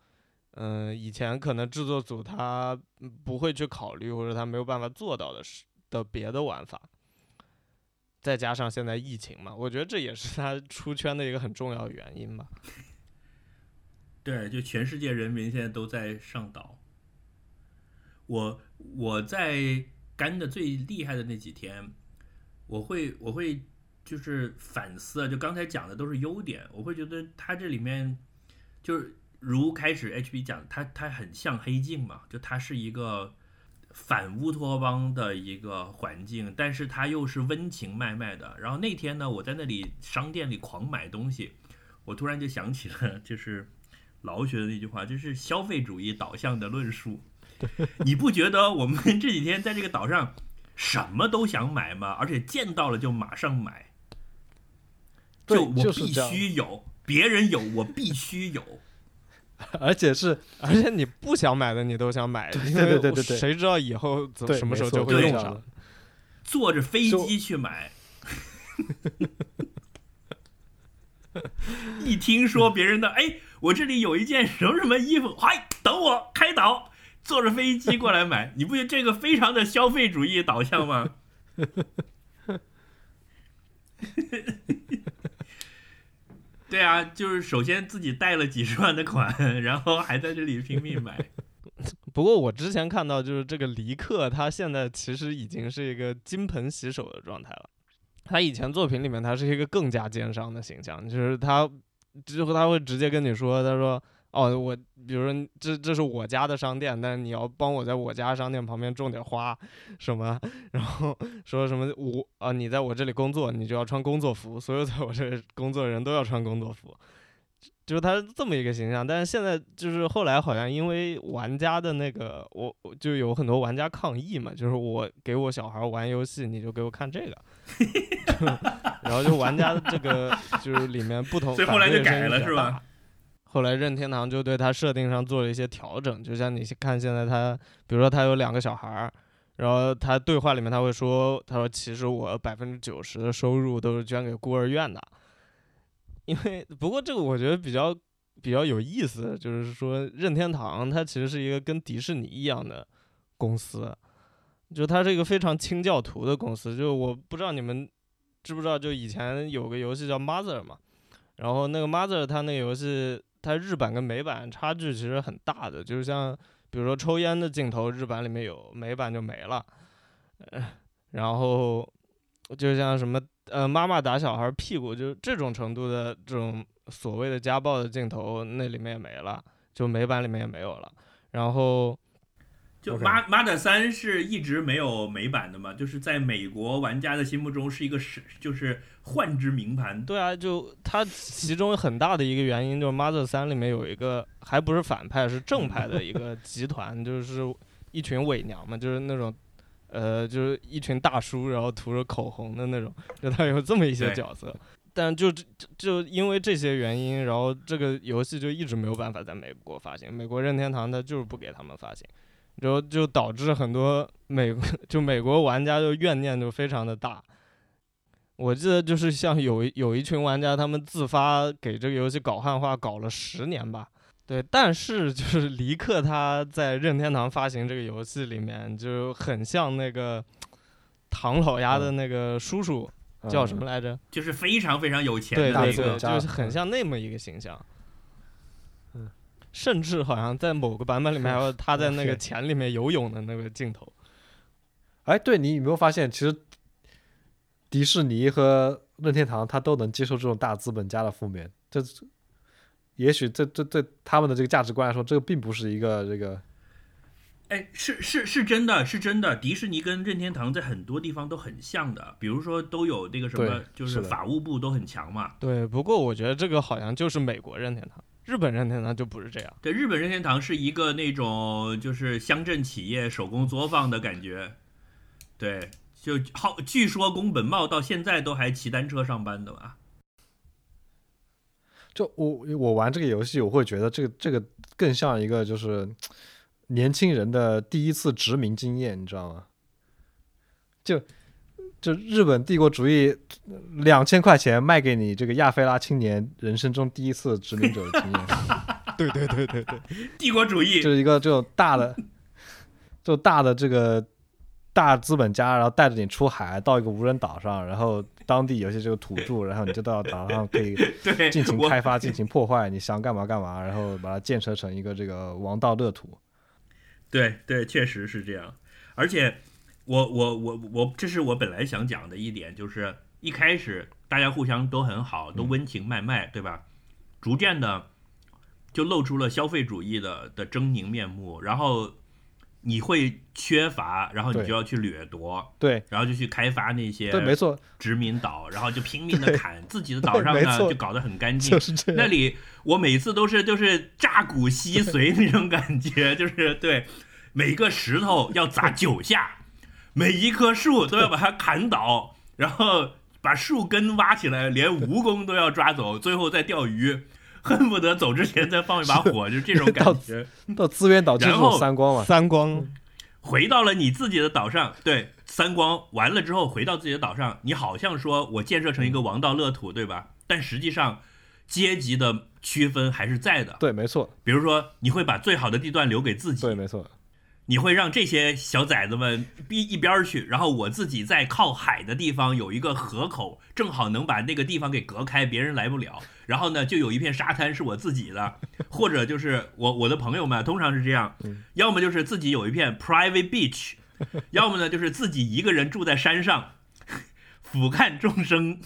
嗯，以前可能制作组他不会去考虑或者他没有办法做到的是的别的玩法，再加上现在疫情嘛，我觉得这也是他出圈的一个很重要原因吧。对，就全世界人民现在都在上岛，我我在。干的最厉害的那几天，我会我会就是反思，就刚才讲的都是优点，我会觉得它这里面就是如开始 H B 讲，它它很像黑镜嘛，就它是一个反乌托邦的一个环境，但是它又是温情脉脉的。然后那天呢，我在那里商店里狂买东西，我突然就想起了就是老学的那句话，就是消费主义导向的论述。你不觉得我们这几天在这个岛上什么都想买吗？而且见到了就马上买，就我必须有，别人有我必须有。而且是而且你不想买的你都想买，因对为对对对对谁知道以后怎什么时候就会用上？坐着飞机去买。一听说别人的，哎，我这里有一件什么什么衣服，嗨，等我开导，坐着飞机过来买，你不觉得这个非常的消费主义导向吗？对啊，就是首先自己贷了几十万的款，然后还在这里拼命买。不过我之前看到，就是这个黎克，他现在其实已经是一个金盆洗手的状态了。他以前作品里面，他是一个更加奸商的形象，就是他之后他会直接跟你说，他说：“哦，我比如说这这是我家的商店，但是你要帮我在我家商店旁边种点花，什么，然后说什么我啊，你在我这里工作，你就要穿工作服，所有在我这里工作的人都要穿工作服。”就是他是这么一个形象，但是现在就是后来好像因为玩家的那个，我我就有很多玩家抗议嘛，就是我给我小孩玩游戏，你就给我看这个，就 然后就玩家的这个就是里面不同，所以后来就改了是吧？后来任天堂就对他设定上做了一些调整，就像你看现在他，比如说他有两个小孩儿，然后他对话里面他会说，他说其实我百分之九十的收入都是捐给孤儿院的。因为不过这个我觉得比较比较有意思，就是说任天堂它其实是一个跟迪士尼一样的公司，就它是一个非常清教徒的公司。就我不知道你们知不知道，就以前有个游戏叫 Mother 嘛，然后那个 Mother 它那个游戏它日版跟美版差距其实很大的，就是像比如说抽烟的镜头，日版里面有，美版就没了，呃，然后就像什么。呃，妈妈打小孩屁股，就这种程度的这种所谓的家暴的镜头，那里面也没了，就美版里面也没有了。然后，就妈的三是一直没有美版的嘛，就是在美国玩家的心目中是一个是就是幻之名盘。对啊，就它其中很大的一个原因就是《Mother 三》里面有一个还不是反派，是正派的一个集团，就是一群伪娘嘛，就是那种。呃，就是一群大叔，然后涂着口红的那种，就他有这么一些角色，但就就就因为这些原因，然后这个游戏就一直没有办法在美国发行，美国任天堂它就是不给他们发行，然后就导致很多美 就美国玩家就怨念就非常的大。我记得就是像有一有一群玩家，他们自发给这个游戏搞汉化，搞了十年吧。对，但是就是黎克他在任天堂发行这个游戏里面，就很像那个唐老鸭的那个叔叔、叫什么来着？就是非常非常有钱的那个就是很像那么一个形象。嗯，甚至好像在某个版本里面还有他在那个钱里面游泳的那个镜头。哎，对你有没有发现，其实迪士尼和任天堂他都能接受这种大资本家的负面，这也许这这对他们的这个价值观来说，这个并不是一个这个哎，是是是真的，是真的。迪士尼跟任天堂在很多地方都很像的，比如说都有那个什么，就是法务部都很强嘛。对，不过我觉得这个好像就是美国任天堂，日本任天堂就不是这样。对，日本任天堂是一个那种就是乡镇企业手工作坊的感觉。对，就好，据说宫本茂到现在都还骑单车上班的吧？就我我玩这个游戏，我会觉得这个这个更像一个就是年轻人的第一次殖民经验，你知道吗？就就日本帝国主义两千块钱卖给你这个亚非拉青年人生中第一次殖民者的经验，对对对对对，帝国主义就是一个这种大的，就大的这个大资本家，然后带着你出海到一个无人岛上，然后当地有些这个土著，然后你就到岛上可以 对进行开发、进行破坏，你想干嘛干嘛，然后把它建设成一个这个王道乐土。对对，确实是这样。而且我我我我，这是我本来想讲的一点，就是一开始大家互相都很好，都温情脉脉，对吧？逐渐的就露出了消费主义的的狰狞面目，然后你会缺乏，然后你就要去掠夺，对然后就去开发那些对，没错，殖民岛，然后就拼命的砍自己的岛上呢，就搞得很干净就。是。那里我每次都是就是炸骨吸髓那种感觉，就是对每个石头要砸九下，每一棵树都要把它砍倒，然后把树根挖起来，连蜈蚣都要抓走，最后再钓鱼，恨不得走之前再放一把火，就这种感觉。到资源岛就是然后三光嘛，三光，回到了你自己的岛上，对，三光完了之后回到自己的岛上，你好像说我建设成一个王道乐土，对吧？但实际上阶级的区分还是在的。对，没错，比如说，你会把最好的地段留给自己。对，，没错，你会让这些小崽子们逼一边儿去，然后我自己在靠海的地方有一个河口，正好能把那个地方给隔开，别人来不了。然后呢，就有一片沙滩是我自己的，或者就是我我的朋友们通常是这样，要么就是自己有一片 private beach，要么呢就是自己一个人住在山上，俯瞰众生，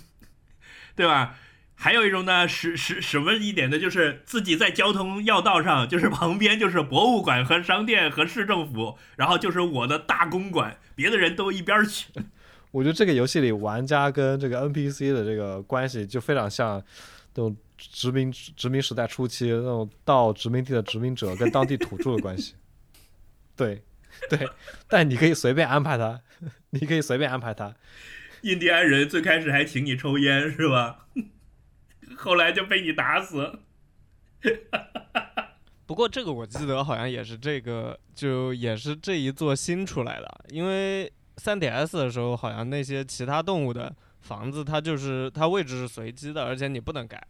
对吧？还有一种呢，是是什么一点的，就是自己在交通要道上，就是旁边就是博物馆和商店和市政府，然后就是我的大公馆，别的人都一边去。我觉得这个游戏里玩家跟这个 NPC 的这个关系就非常像那种殖民殖民时代初期那种到殖民地的殖民者跟当地土著的关系。对，对，但你可以随便安排他，你可以随便安排他。印第安人最开始还请你抽烟是吧？后来就被你打死。不过这个我记得好像也是这个，就也是这一座新出来的，因为 3DS 的时候好像那些其他动物的房子它就是它位置是随机的，而且你不能改，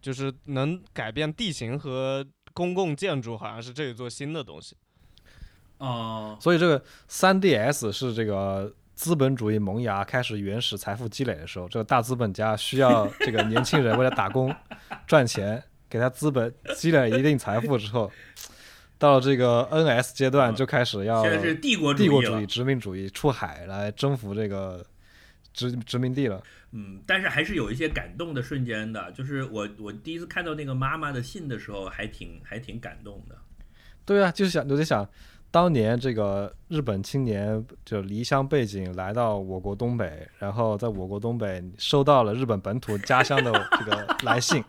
就是能改变地形和公共建筑，好像是这一座新的东西。哦，所以这个 3DS 是这个资本主义萌芽开始原始财富积累的时候，这个大资本家需要这个年轻人为了打工赚钱，给他资本积累一定财富之后，到了这个 NS 阶段就开始要现在是帝国主义帝国主义、殖民主义出海来征服这个殖殖民地了。嗯，但是还是有一些感动的瞬间的，就是我我第一次看到那个妈妈的信的时候，还挺还挺感动的。对啊，就是想我在想，当年这个日本青年就离乡背井来到我国东北，然后在我国东北收到了日本本土家乡的这个 来信，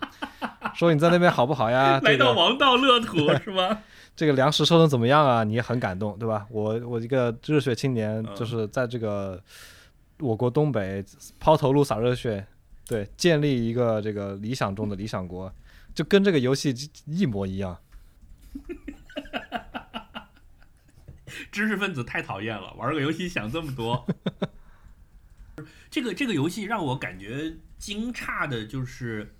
说你在那边好不好呀？来到王道乐土是吧？这个粮食收的怎么样啊？你也很感动，对吧？我我一个热血青年，嗯就是在这个我国东北抛头颅洒热血，对，建立一个这个理想中的理想国，就跟这个游戏一模一样。知识分子太讨厌了，玩个游戏想这么多。这个这个游戏让我感觉惊诧的就是，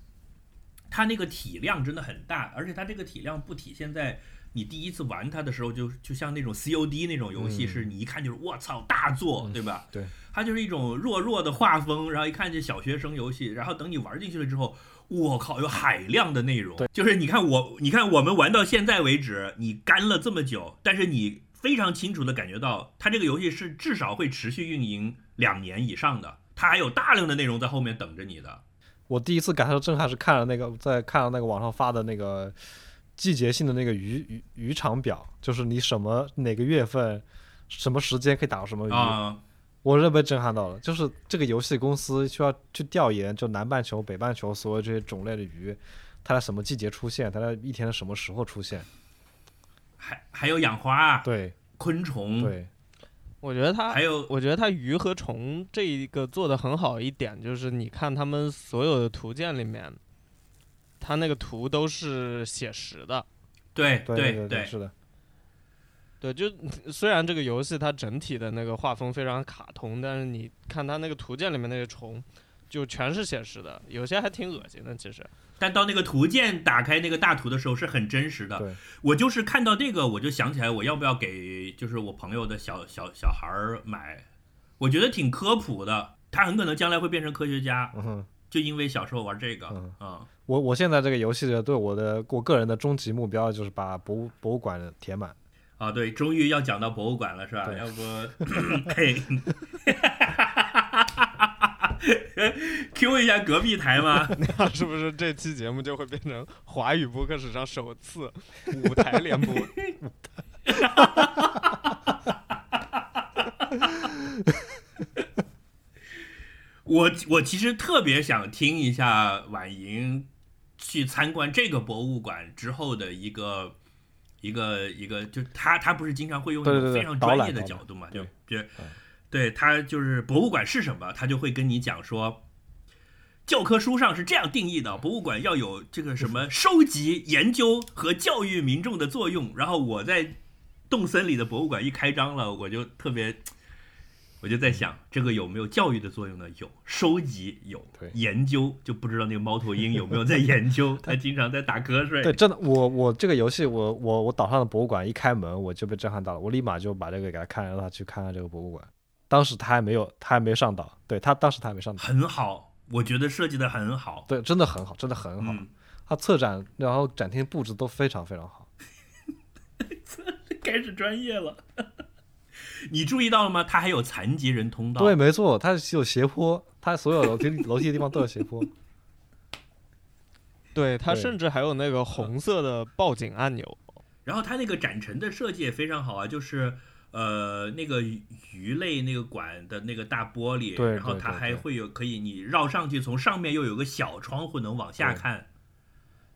它那个体量真的很大，而且它这个体量不体现在你第一次玩它的时候就，就像那种 COD 那种游戏，嗯是你一看就是我操大作，对吧？对，它就是一种弱弱的画风，然后一看就小学生游戏，然后等你玩进去了之后，我靠，有海量的内容。就是你看我，你看我们玩到现在为止，你干了这么久，但是你非常清楚的感觉到，它这个游戏是至少会持续运营两年以上的，它还有大量的内容在后面等着你的。我第一次感受震撼是看了那个在看了那个网上发的那个季节性的那个渔渔渔场表，就是你什么哪个月份、什么时间可以打到什么鱼，啊、我是被震撼到了。就是这个游戏公司需要去调研，就南半球、北半球所有这些种类的鱼，它在什么季节出现，它在一天的什么时候出现。还还有养花、对。昆虫，对，我觉得它还有我觉得它鱼和虫这一个做的很好一点，就是你看他们所有的图鉴里面，它那个图都是写实的。对对对对，是的，对，就虽然这个游戏它整体的那个画风非常卡通，但是你看它那个图鉴里面那些虫，就全是写实的，有些还挺恶心的。其实，但到那个图鉴打开那个大图的时候是很真实的。对，我就是看到这个，我就想起来我要不要给就是我朋友的小小小孩儿买，我觉得挺科普的，他很可能将来会变成科学家，嗯。就因为小时候玩这个嗯啊、我我现在这个游戏的对我的我个人的终极目标就是把博物博物馆填满。啊，对，终于要讲到博物馆了，是吧？要不嘿 ，Q 一下隔壁台吗？那是不是这期节目就会变成华语播客史上首次舞台联播？我我其实特别想听一下婉莹去参观这个博物馆之后的一个一个一个，就他他不是经常会用一对对对种非常专业的角度嘛，就对就对他就是博物馆是什么，他就会跟你讲说，教科书上是这样定义的，博物馆要有这个什么收集、研究和教育民众的作用。然后我在动森里的博物馆一开张了，我就特别，我就在想，这个有没有教育的作用呢？有，收集有对，研究就不知道那个猫头鹰有没有在 研究，他经常在打瞌睡。对，真的，我我这个游戏，我我我岛上的博物馆一开门，我就被震撼到了，我立马就把这个给他看，让他去看看这个博物馆。当时他还没有，他还没上岛，对他当时他还没上岛，很好，我觉得设计的很好。对，真的很好，真的很好。嗯，他策展，然后展厅布置都非常非常好。开始专业了。你注意到了吗？它还有残疾人通道。对，，没错，它是有斜坡，它所有楼梯楼梯的地方都有斜坡。对，它甚至还有那个红色的报警按钮。然后它那个展陈的设计也非常好啊，就是呃那个鱼类那个馆的那个大玻璃，对然后它还会有可以你绕上去，从上面又有个小窗户能往下看。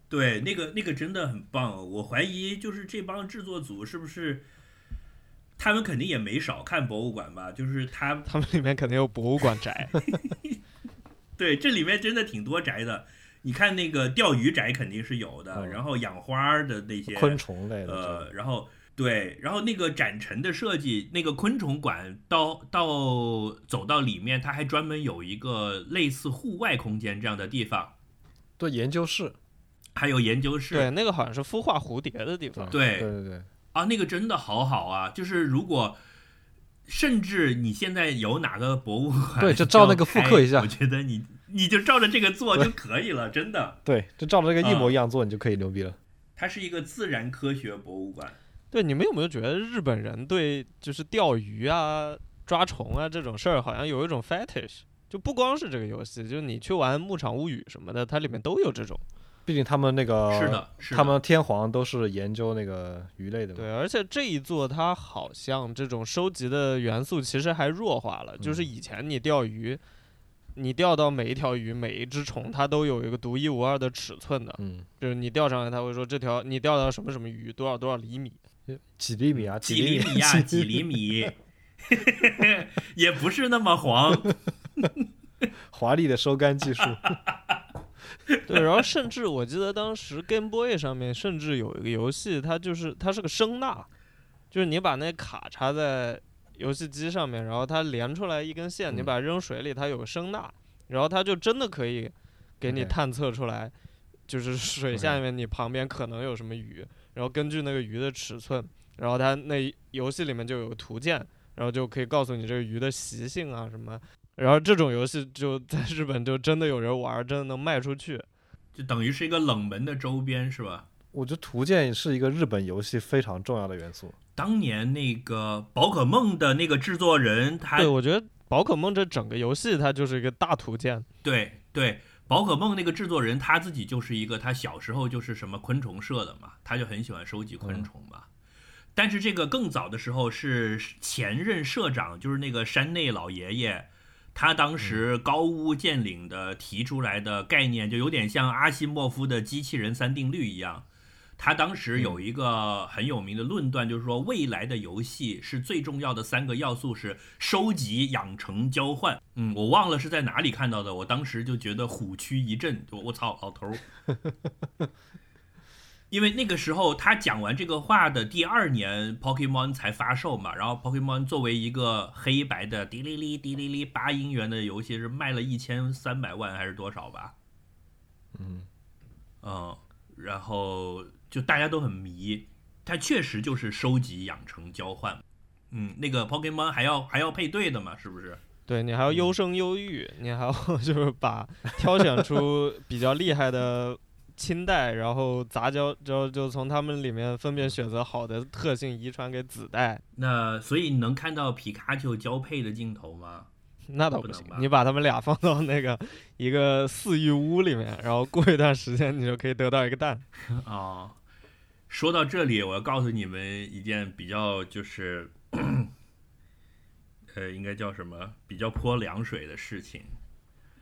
对，那个那个真的很棒，我怀疑就是这帮制作组是不是，他们肯定也没少看博物馆吧？就是他 他们里面肯定有博物馆宅。对，这里面真的挺多宅的。你看那个钓鱼宅肯定是有的，嗯然后养花的那些昆虫类的，呃，然后对，然后那个展陈的设计，那个昆虫馆到到走到里面，它还专门有一个类似户外空间这样的地方，对研究室，还有研究室。对，那个好像是孵化蝴蝶的地方。对对对对，啊，那个真的好好啊！就是如果，甚至你现在有哪个博物馆对就照那个复刻一下我觉得你你就照着这个做就可以了，真的。对，就照着这个一模啊一样做，你就可以牛逼了。它是一个自然科学博物馆。对，你们有没有觉得日本人对就是钓鱼啊、抓虫啊这种事儿，好像有一种 fetish？就不光是这个游戏，就是你去玩《牧场物语》什么的，它里面都有这种。毕竟他们那个是的，是的。他们天皇都是研究那个鱼类的嘛。对，而且这一座它好像这种收集的元素其实还弱化了，就是嗯以前你钓鱼，你钓到每一条鱼、每一只虫，它都有一个独一无二的尺寸的，嗯，就是你钓上来，它会说这条你钓到什么什么鱼，多少多少厘米。几厘米啊？几厘厘米呀、几厘米，也不是那么黄。华丽的收竿技术。对，然后甚至我记得当时 Game Boy 上面甚至有一个游戏，它就是它是个声呐，就是你把那卡插在游戏机上面，然后它连出来一根线，你嗯把它扔水里，它有个声呐，然后它就真的可以给你探测出来，就是水下面你旁边可能有什么鱼，然后根据那个鱼的尺寸，然后它那游戏里面就有个图鉴，然后就可以告诉你这个鱼的习性啊什么。然后这种游戏就在日本就真的有人玩，真的能卖出去。就等于是一个冷门的周边，是吧？我觉得图鉴是一个日本游戏非常重要的元素。当年那个宝可梦的那个制作人，他对，我觉得宝可梦这整个游戏它就是一个大图鉴。对对，宝可梦那个制作人他自己就是一个，他小时候就是什么昆虫社的嘛，他就很喜欢收集昆虫嘛。但是这个更早的时候是前任社长，就是那个山内老爷爷，他当时高屋建瓴的提出来的概念，就有点像阿西莫夫的机器人三定律一样。他当时有一个很有名的论断，就是说未来的游戏是最重要的三个要素是收集、养成、交换。嗯，我忘了是在哪里看到的，我当时就觉得虎躯一震，我我操，老头儿。因为那个时候他讲完这个话的第二年，Pokemon 才发售嘛，然后 Pokemon 作为一个黑白的滴哩哩滴哩哩八音元的游戏，是卖了一千三百万还是多少吧？嗯，嗯，然后就大家都很迷，它确实就是收集、养成、交换。嗯，那个 Pokemon 还要还要配对的嘛，是不是？对你还要优生优育，你还要 就是把挑选出比较厉害的亲代，然后杂交，就就从他们里面分别选择好的特性遗传给子代。那所以你能看到皮卡丘交配的镜头吗？那倒不行你把他们俩放到那个一个饲育屋里面，然后过一段时间你就可以得到一个蛋。啊、说到这里，我要告诉你们一件比较就是，呃，应该叫什么？比较泼凉水的事情，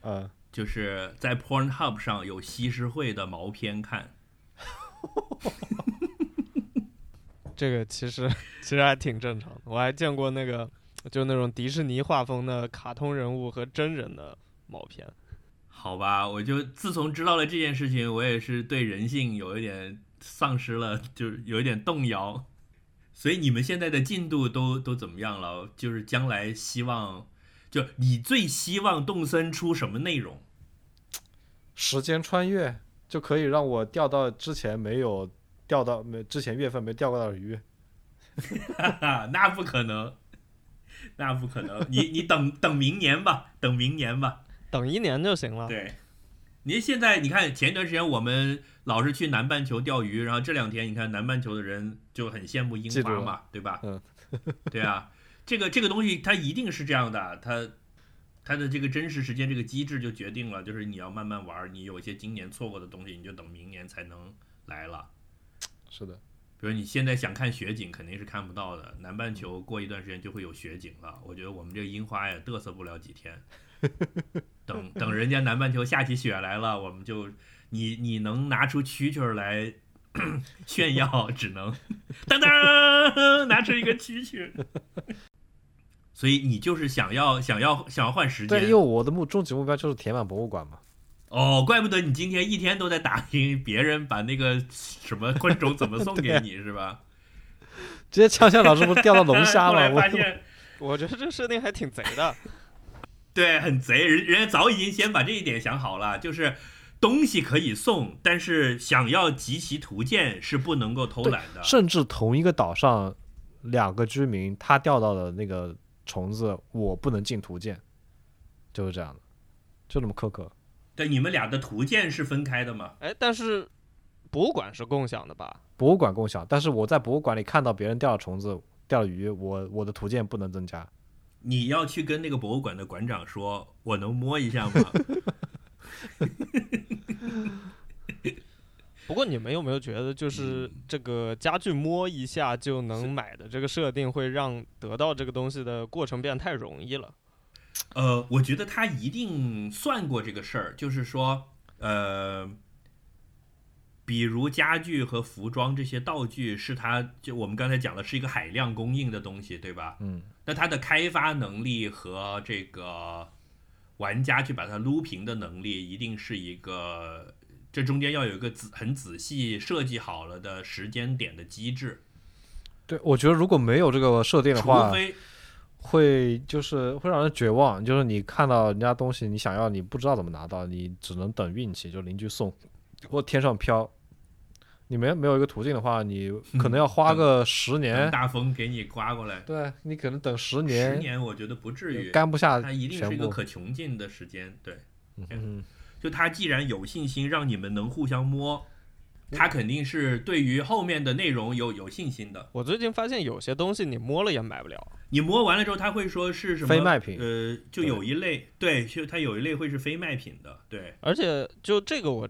呃，就是在 Pornhub 上有西施会的毛片看。这个其实其实还挺正常的，我还见过那个就那种迪士尼画风的卡通人物和真人的毛片。好吧，我就自从知道了这件事情，我也是对人性有一点丧失了，就是有一点动摇。所以你们现在的进度都都怎么样了？就是将来希望，就你最希望动森出什么内容？时间穿越就可以让我钓到之前没有钓到没之前月份没钓过的鱼。哈哈，那不可能，那不可能。你你等等明年吧，等明年吧。等一年就行了。对，您现在你看，前一段时间我们老是去南半球钓鱼，然后这两天你看南半球的人就很羡慕樱花嘛，对吧？嗯，对啊，这个这个东西它一定是这样的，它它的这个真实时间这个机制就决定了，就是你要慢慢玩，你有一些今年错过的东西，你就等明年才能来了。是的，比如你现在想看雪景，肯定是看不到的。南半球过一段时间就会有雪景了，我觉得我们这个樱花呀，嘚瑟不了几天。等 等，人家南半球下起雪来了，我们就你你能拿出蛐蛐来 炫耀，只能 当当拿出一个蛐蛐。所以你就是想要想要想要换时间，对，因为我的目终极目标就是填满博物馆嘛。哦，怪不得你今天一天都在打听别人把那个什么昆虫怎么送给你，是吧？直接枪枪老师不钓到龙虾了？我发现，我觉得这设定还挺贼的。对，很贼，人人家早已经先把这一点想好了，就是东西可以送，但是想要集齐图鉴是不能够偷懒的。甚至同一个岛上两个居民，他钓到的那个虫子，我不能进图鉴，就是这样的，就这么苛刻。对，你们俩的图鉴是分开的吗？哎，但是博物馆是共享的吧？博物馆共享，但是我在博物馆里看到别人钓了虫子、钓了鱼，我我的图鉴不能增加。你要去跟那个博物馆的馆长说，我能摸一下吗？不过你们有没有觉得，就是这个家具摸一下就能买的这个设定，会让得到这个东西的过程变得太容易了？呃，我觉得他一定算过这个事儿，就是说，呃。比如家具和服装这些道具，是他就我们刚才讲的是一个海量供应的东西，对吧？嗯。那它的开发能力和这个玩家去把它撸平的能力，一定是一个这中间要有一个仔很仔细设计好了的时间点的机制。对，我觉得如果没有这个设定的话，除非会就是会让人绝望。就是你看到人家东西，你想要，你不知道怎么拿到，你只能等运气，就邻居送。或天上飘，你没没有一个途径的话，你可能要花个十年。大风给你刮过来，对你可能等十年。十年我觉得不至于，干不下。它一定是一个可穷尽的时间，对。嗯，就他既然有信心让你们能互相摸，他肯定是对于后面的内容有有信心的。我最近发现有些东西你摸了也买不了，你摸完了之后他会说是什么非卖品？呃，就有一类，对，就它有一类会是非卖品的，对。而且就这个我。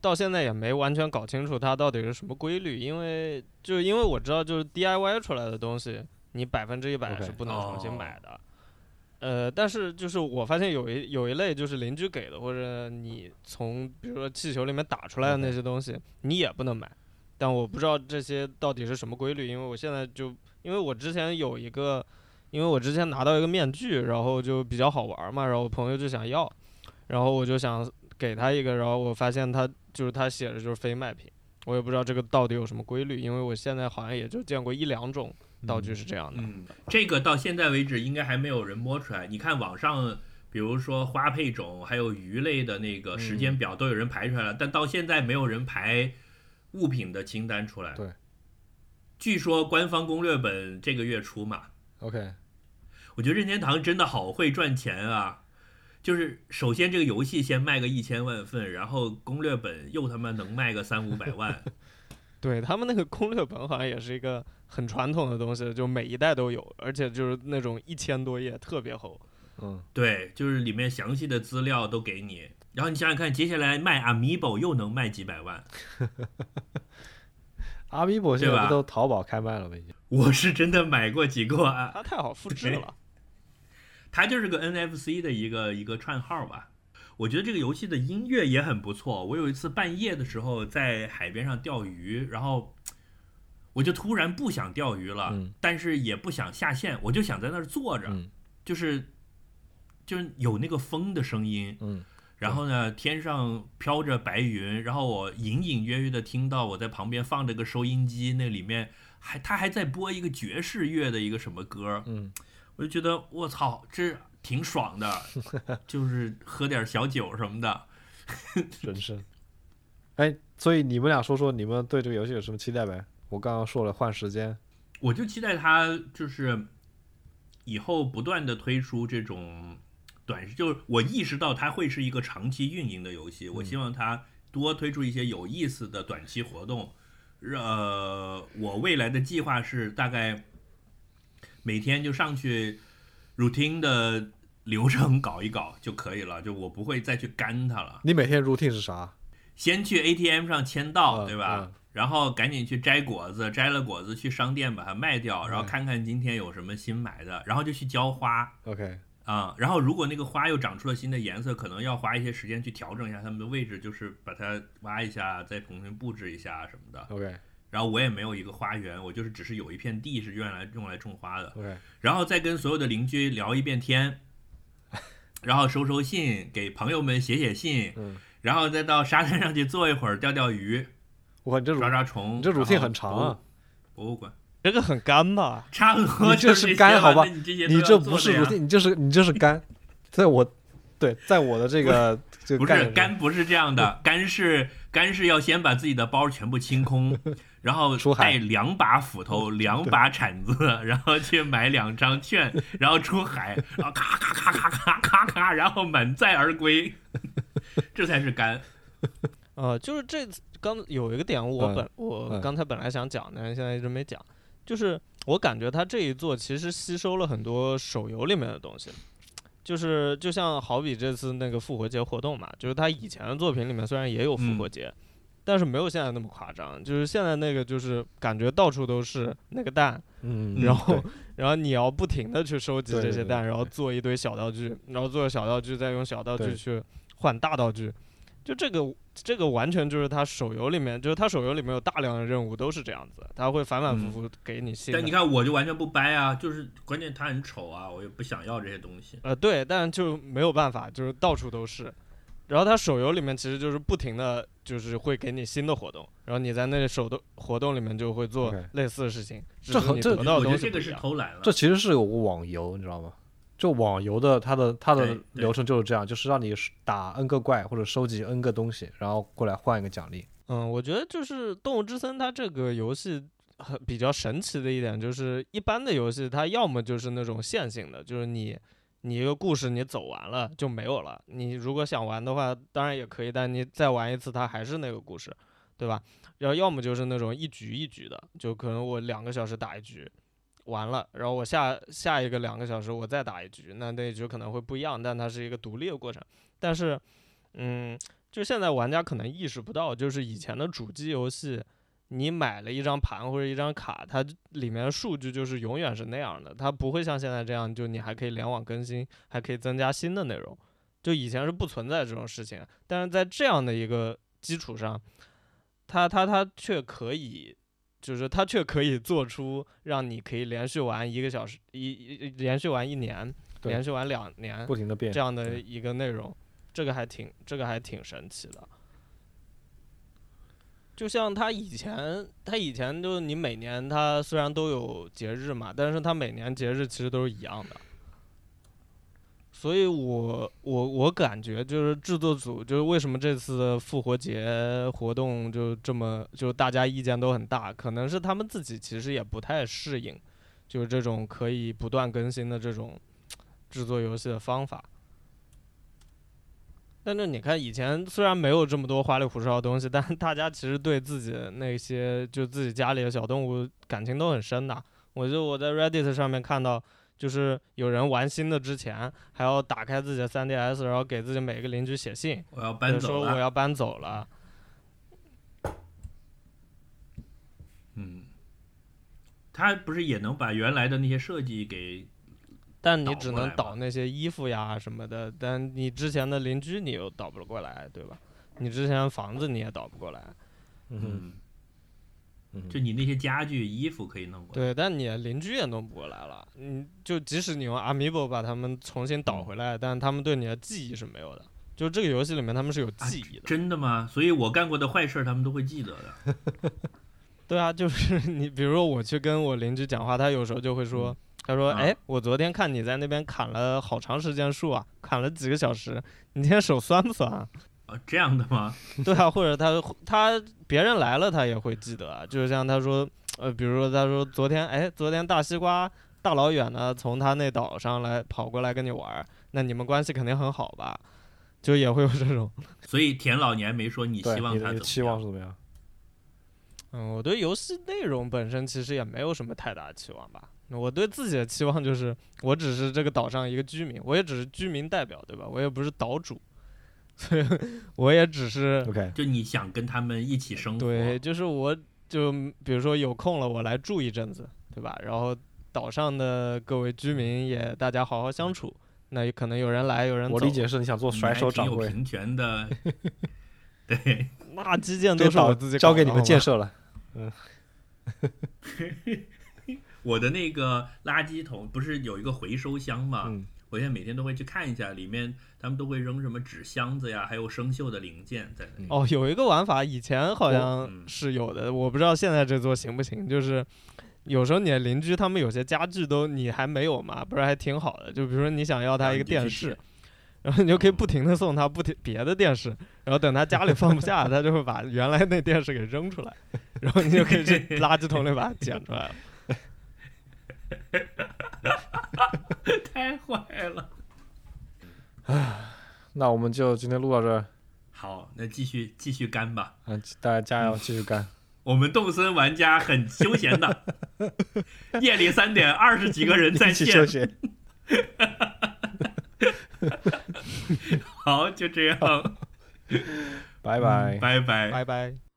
到现在也没完全搞清楚它到底是什么规律，因为就因为我知道，就是 DIY 出来的东西，你百分之一百是不能重新买的。呃，但是就是我发现有一有一类就是邻居给的，或者你从比如说气球里面打出来的那些东西，你也不能买。但我不知道这些到底是什么规律，因为我现在就因为我之前有一个，因为我之前拿到一个面具，然后就比较好玩嘛，然后我朋友就想要，然后我就想给他一个，然后我发现他。就是他写的就是非卖品，我也不知道这个到底有什么规律，因为我现在好像也就见过一两种道具是这样的。嗯，这个到现在为止应该还没有人摸出来。你看网上，比如说花配种还有鱼类的那个时间表都有人排出来了，但到现在没有人排物品的清单出来。对，据说官方攻略本这个月出嘛。OK，我觉得任天堂真的好会赚钱啊。就是首先这个游戏先卖个一千万份，然后攻略本又他妈能卖个三五百万。对他们那个攻略本好像也是一个很传统的东西，就每一代都有，而且就是那种一千多页，特别厚。嗯，对，就是里面详细的资料都给你。然后你想想看，接下来卖 Amiibo 又能卖几百万。Amiibo 现在不都淘宝开卖了吗？已经。我是真的买过几个啊，它太好复制了。它就是个 NFC 的一个一个串号吧，我觉得这个游戏的音乐也很不错。我有一次半夜的时候在海边上钓鱼，然后我就突然不想钓鱼了，嗯。但是也不想下线，我就想在那儿坐着，嗯。就是就是有那个风的声音，嗯。然后呢，天上飘着白云，然后我隐隐约约的听到我在旁边放着个收音机，那里面还他还在播一个爵士乐的一个什么歌，嗯，我就觉得我操，这挺爽的，就是喝点小酒什么的。人生。哎，所以你们俩说说你们对这个游戏有什么期待呗？我刚刚说了换时间，我就期待它就是以后不断的推出这种短，就是我意识到它会是一个长期运营的游戏，我希望它多推出一些有意思的短期活动。呃，我未来的计划是大概每天就上去 routine 的流程搞一搞就可以了，就我不会再去干它了。你每天 routine 是啥？先去 ATM 上签到，嗯对吧？嗯然后赶紧去摘果子，摘了果子去商店把它卖掉，然后嗯看看今天有什么新买的，然后就去浇花 OK，啊、然后如果那个花又长出了新的颜色，可能要花一些时间去调整一下它们的位置，就是把它挖一下，再重新布置一下什么的。OK 然后我也没有一个花园，我就是只是有一片地是用来用来种花的。OK，然后再跟所有的邻居聊一遍天，然后收收信，给朋友们写写信，嗯，然后再到沙滩上去坐一会儿，钓钓鱼，哇，你这抓抓虫。你这 routine 很长啊，博物馆这个很干吧？差不多就是干好吧你这些你这不是做的呀 routine，你这是你这是干，在我对，在我的这个不是干不是这样的，干是干是要先把自己的包全部清空，然后出海。带两把斧头、两把铲子，然后去买两张券，然后出海，然后咔咔咔咔咔咔咔，然后满载而归，这才是干。呃，就是这刚有一个点我嗯。本、我嗯。刚才本来想讲的，现在一直没讲，就是我感觉他这一做其实吸收了很多手游里面的东西，就是就像好比这次那个复活节活动嘛，就是他以前的作品里面虽然也有复活嗯节，但是没有现在那么夸张，就是现在那个就是感觉到处都是那个蛋，嗯，然后对然后你要不停的去收集对对对这些蛋，然后做一堆小道具，然后做小道具再用小道具去换大道具，就这个这个完全就是它手游里面，就是它手游里面有大量的任务都是这样子，它会反反复复给你新的。但你看我就完全不掰啊，就是关键它很丑啊，我也不想要这些东西。呃，对，但就没有办法，就是到处都是。然后它手游里面其实就是不停的就是会给你新的活动，然后你在那手动活动里面就会做类似的事情，这很这你得到的我觉得这个是东西一样偷懒了。这其实是有个网游，你知道吗？就网游的它的它的流程就是这样，就是让你打 N 个怪或者收集 N 个东西，然后过来换一个奖励。嗯，我觉得就是《动物之森》它这个游戏很比较神奇的一点就是，一般的游戏它要么就是那种线性的，就是你你一个故事你走完了就没有了，你如果想玩的话，当然也可以，但你再玩一次它还是那个故事，对吧？然后要么就是那种一局一局的，就可能我两个小时打一局。完了，然后我下下一个两个小时我再打一局，那那一局可能会不一样，但它是一个独立的过程。但是，嗯，就现在玩家可能意识不到，就是以前的主机游戏，你买了一张盘或者一张卡，它里面的数据就是永远是那样的，它不会像现在这样，就你还可以联网更新，还可以增加新的内容。就以前是不存在这种事情，但是在这样的一个基础上，它它它却可以。就是它却可以做出让你可以连续玩一个小时，一一连续玩一年，连续玩两年，不停的变这样的一个内容，这个还挺这个还挺神奇的。就像他以前，他以前就是你每年他虽然都有节日嘛，但是他每年节日其实都是一样的。所以我我我感觉就是制作组就是为什么这次复活节活动就这么就大家意见都很大，可能是他们自己其实也不太适应，就是这种可以不断更新的这种制作游戏的方法。但是你看，以前虽然没有这么多花里胡哨的东西，但大家其实对自己的那些就自己家里的小动物感情都很深的。我就我在 Reddit 上面看到，就是有人玩新的之前，还要打开自己的 3DS，然后给自己每个邻居写信，我要搬走了。说我要搬走了。嗯，他不是也能把原来的那些设计给但你只能倒那些衣服呀什么的，但你之前的邻居你又倒不过来，对吧？你之前房子你也倒不过来。嗯就你那些家具、衣服可以弄过来。对，但你邻居也弄不过来了。嗯，就即使你用 Amiibo 把他们重新导回来，但他们对你的记忆是没有的。就这个游戏里面他们是有记忆的。真的吗？所以我干过的坏事儿，他们都会记得的。对啊，就是你，比如说我去跟我邻居讲话，他有时候就会说，他说，啊哎，我昨天看你在那边砍了好长时间树啊，砍了几个小时，你今天手酸不酸这样的吗？对啊，或者他他别人来了他也会记得啊，就是像他说，呃，比如说他说昨天，哎，昨天大西瓜大老远的从他那岛上来跑过来跟你玩，那你们关系肯定很好吧？就也会有这种。所以田老年没说你希望你的期他怎么样望是怎么样？嗯，我对游戏内容本身其实也没有什么太大期望吧。我对自己的期望就是，我只是这个岛上一个居民，我也只是居民代表，对吧？我也不是岛主，所 以我也只是 OK，就你想跟他们一起生活，对，就是我就比如说有空了，我来住一阵子，对吧？然后岛上的各位居民也大家好好相处。那也可能有人来，有人走。我理解是你想做甩手掌柜，有平权的。对，那基建都是我自己交给你们建设。了，嗯。我的那个垃圾桶不是有一个回收箱吗？嗯，我现在每天都会去看一下，里面他们都会扔什么纸箱子呀，还有生锈的零件在那里。哦，有一个玩法，以前好像嗯是有的，我不知道现在这座行不行。就是有时候你的邻居他们有些家具都你还没有嘛，不是还挺好的。就比如说你想要他一个电视，然后你就可以不停的送他不停别的电视，然后等他家里放不下，他就会把原来那电视给扔出来，然后你就可以去 垃圾桶里把它捡出来了。太坏了。那我们就今天录到这儿，好，那继续继续干吧。嗯，大家加油，继续干。我们动森玩家很休闲的，夜里三点二十几个人在线休线。闲。好，就这样，拜拜。拜拜。拜拜。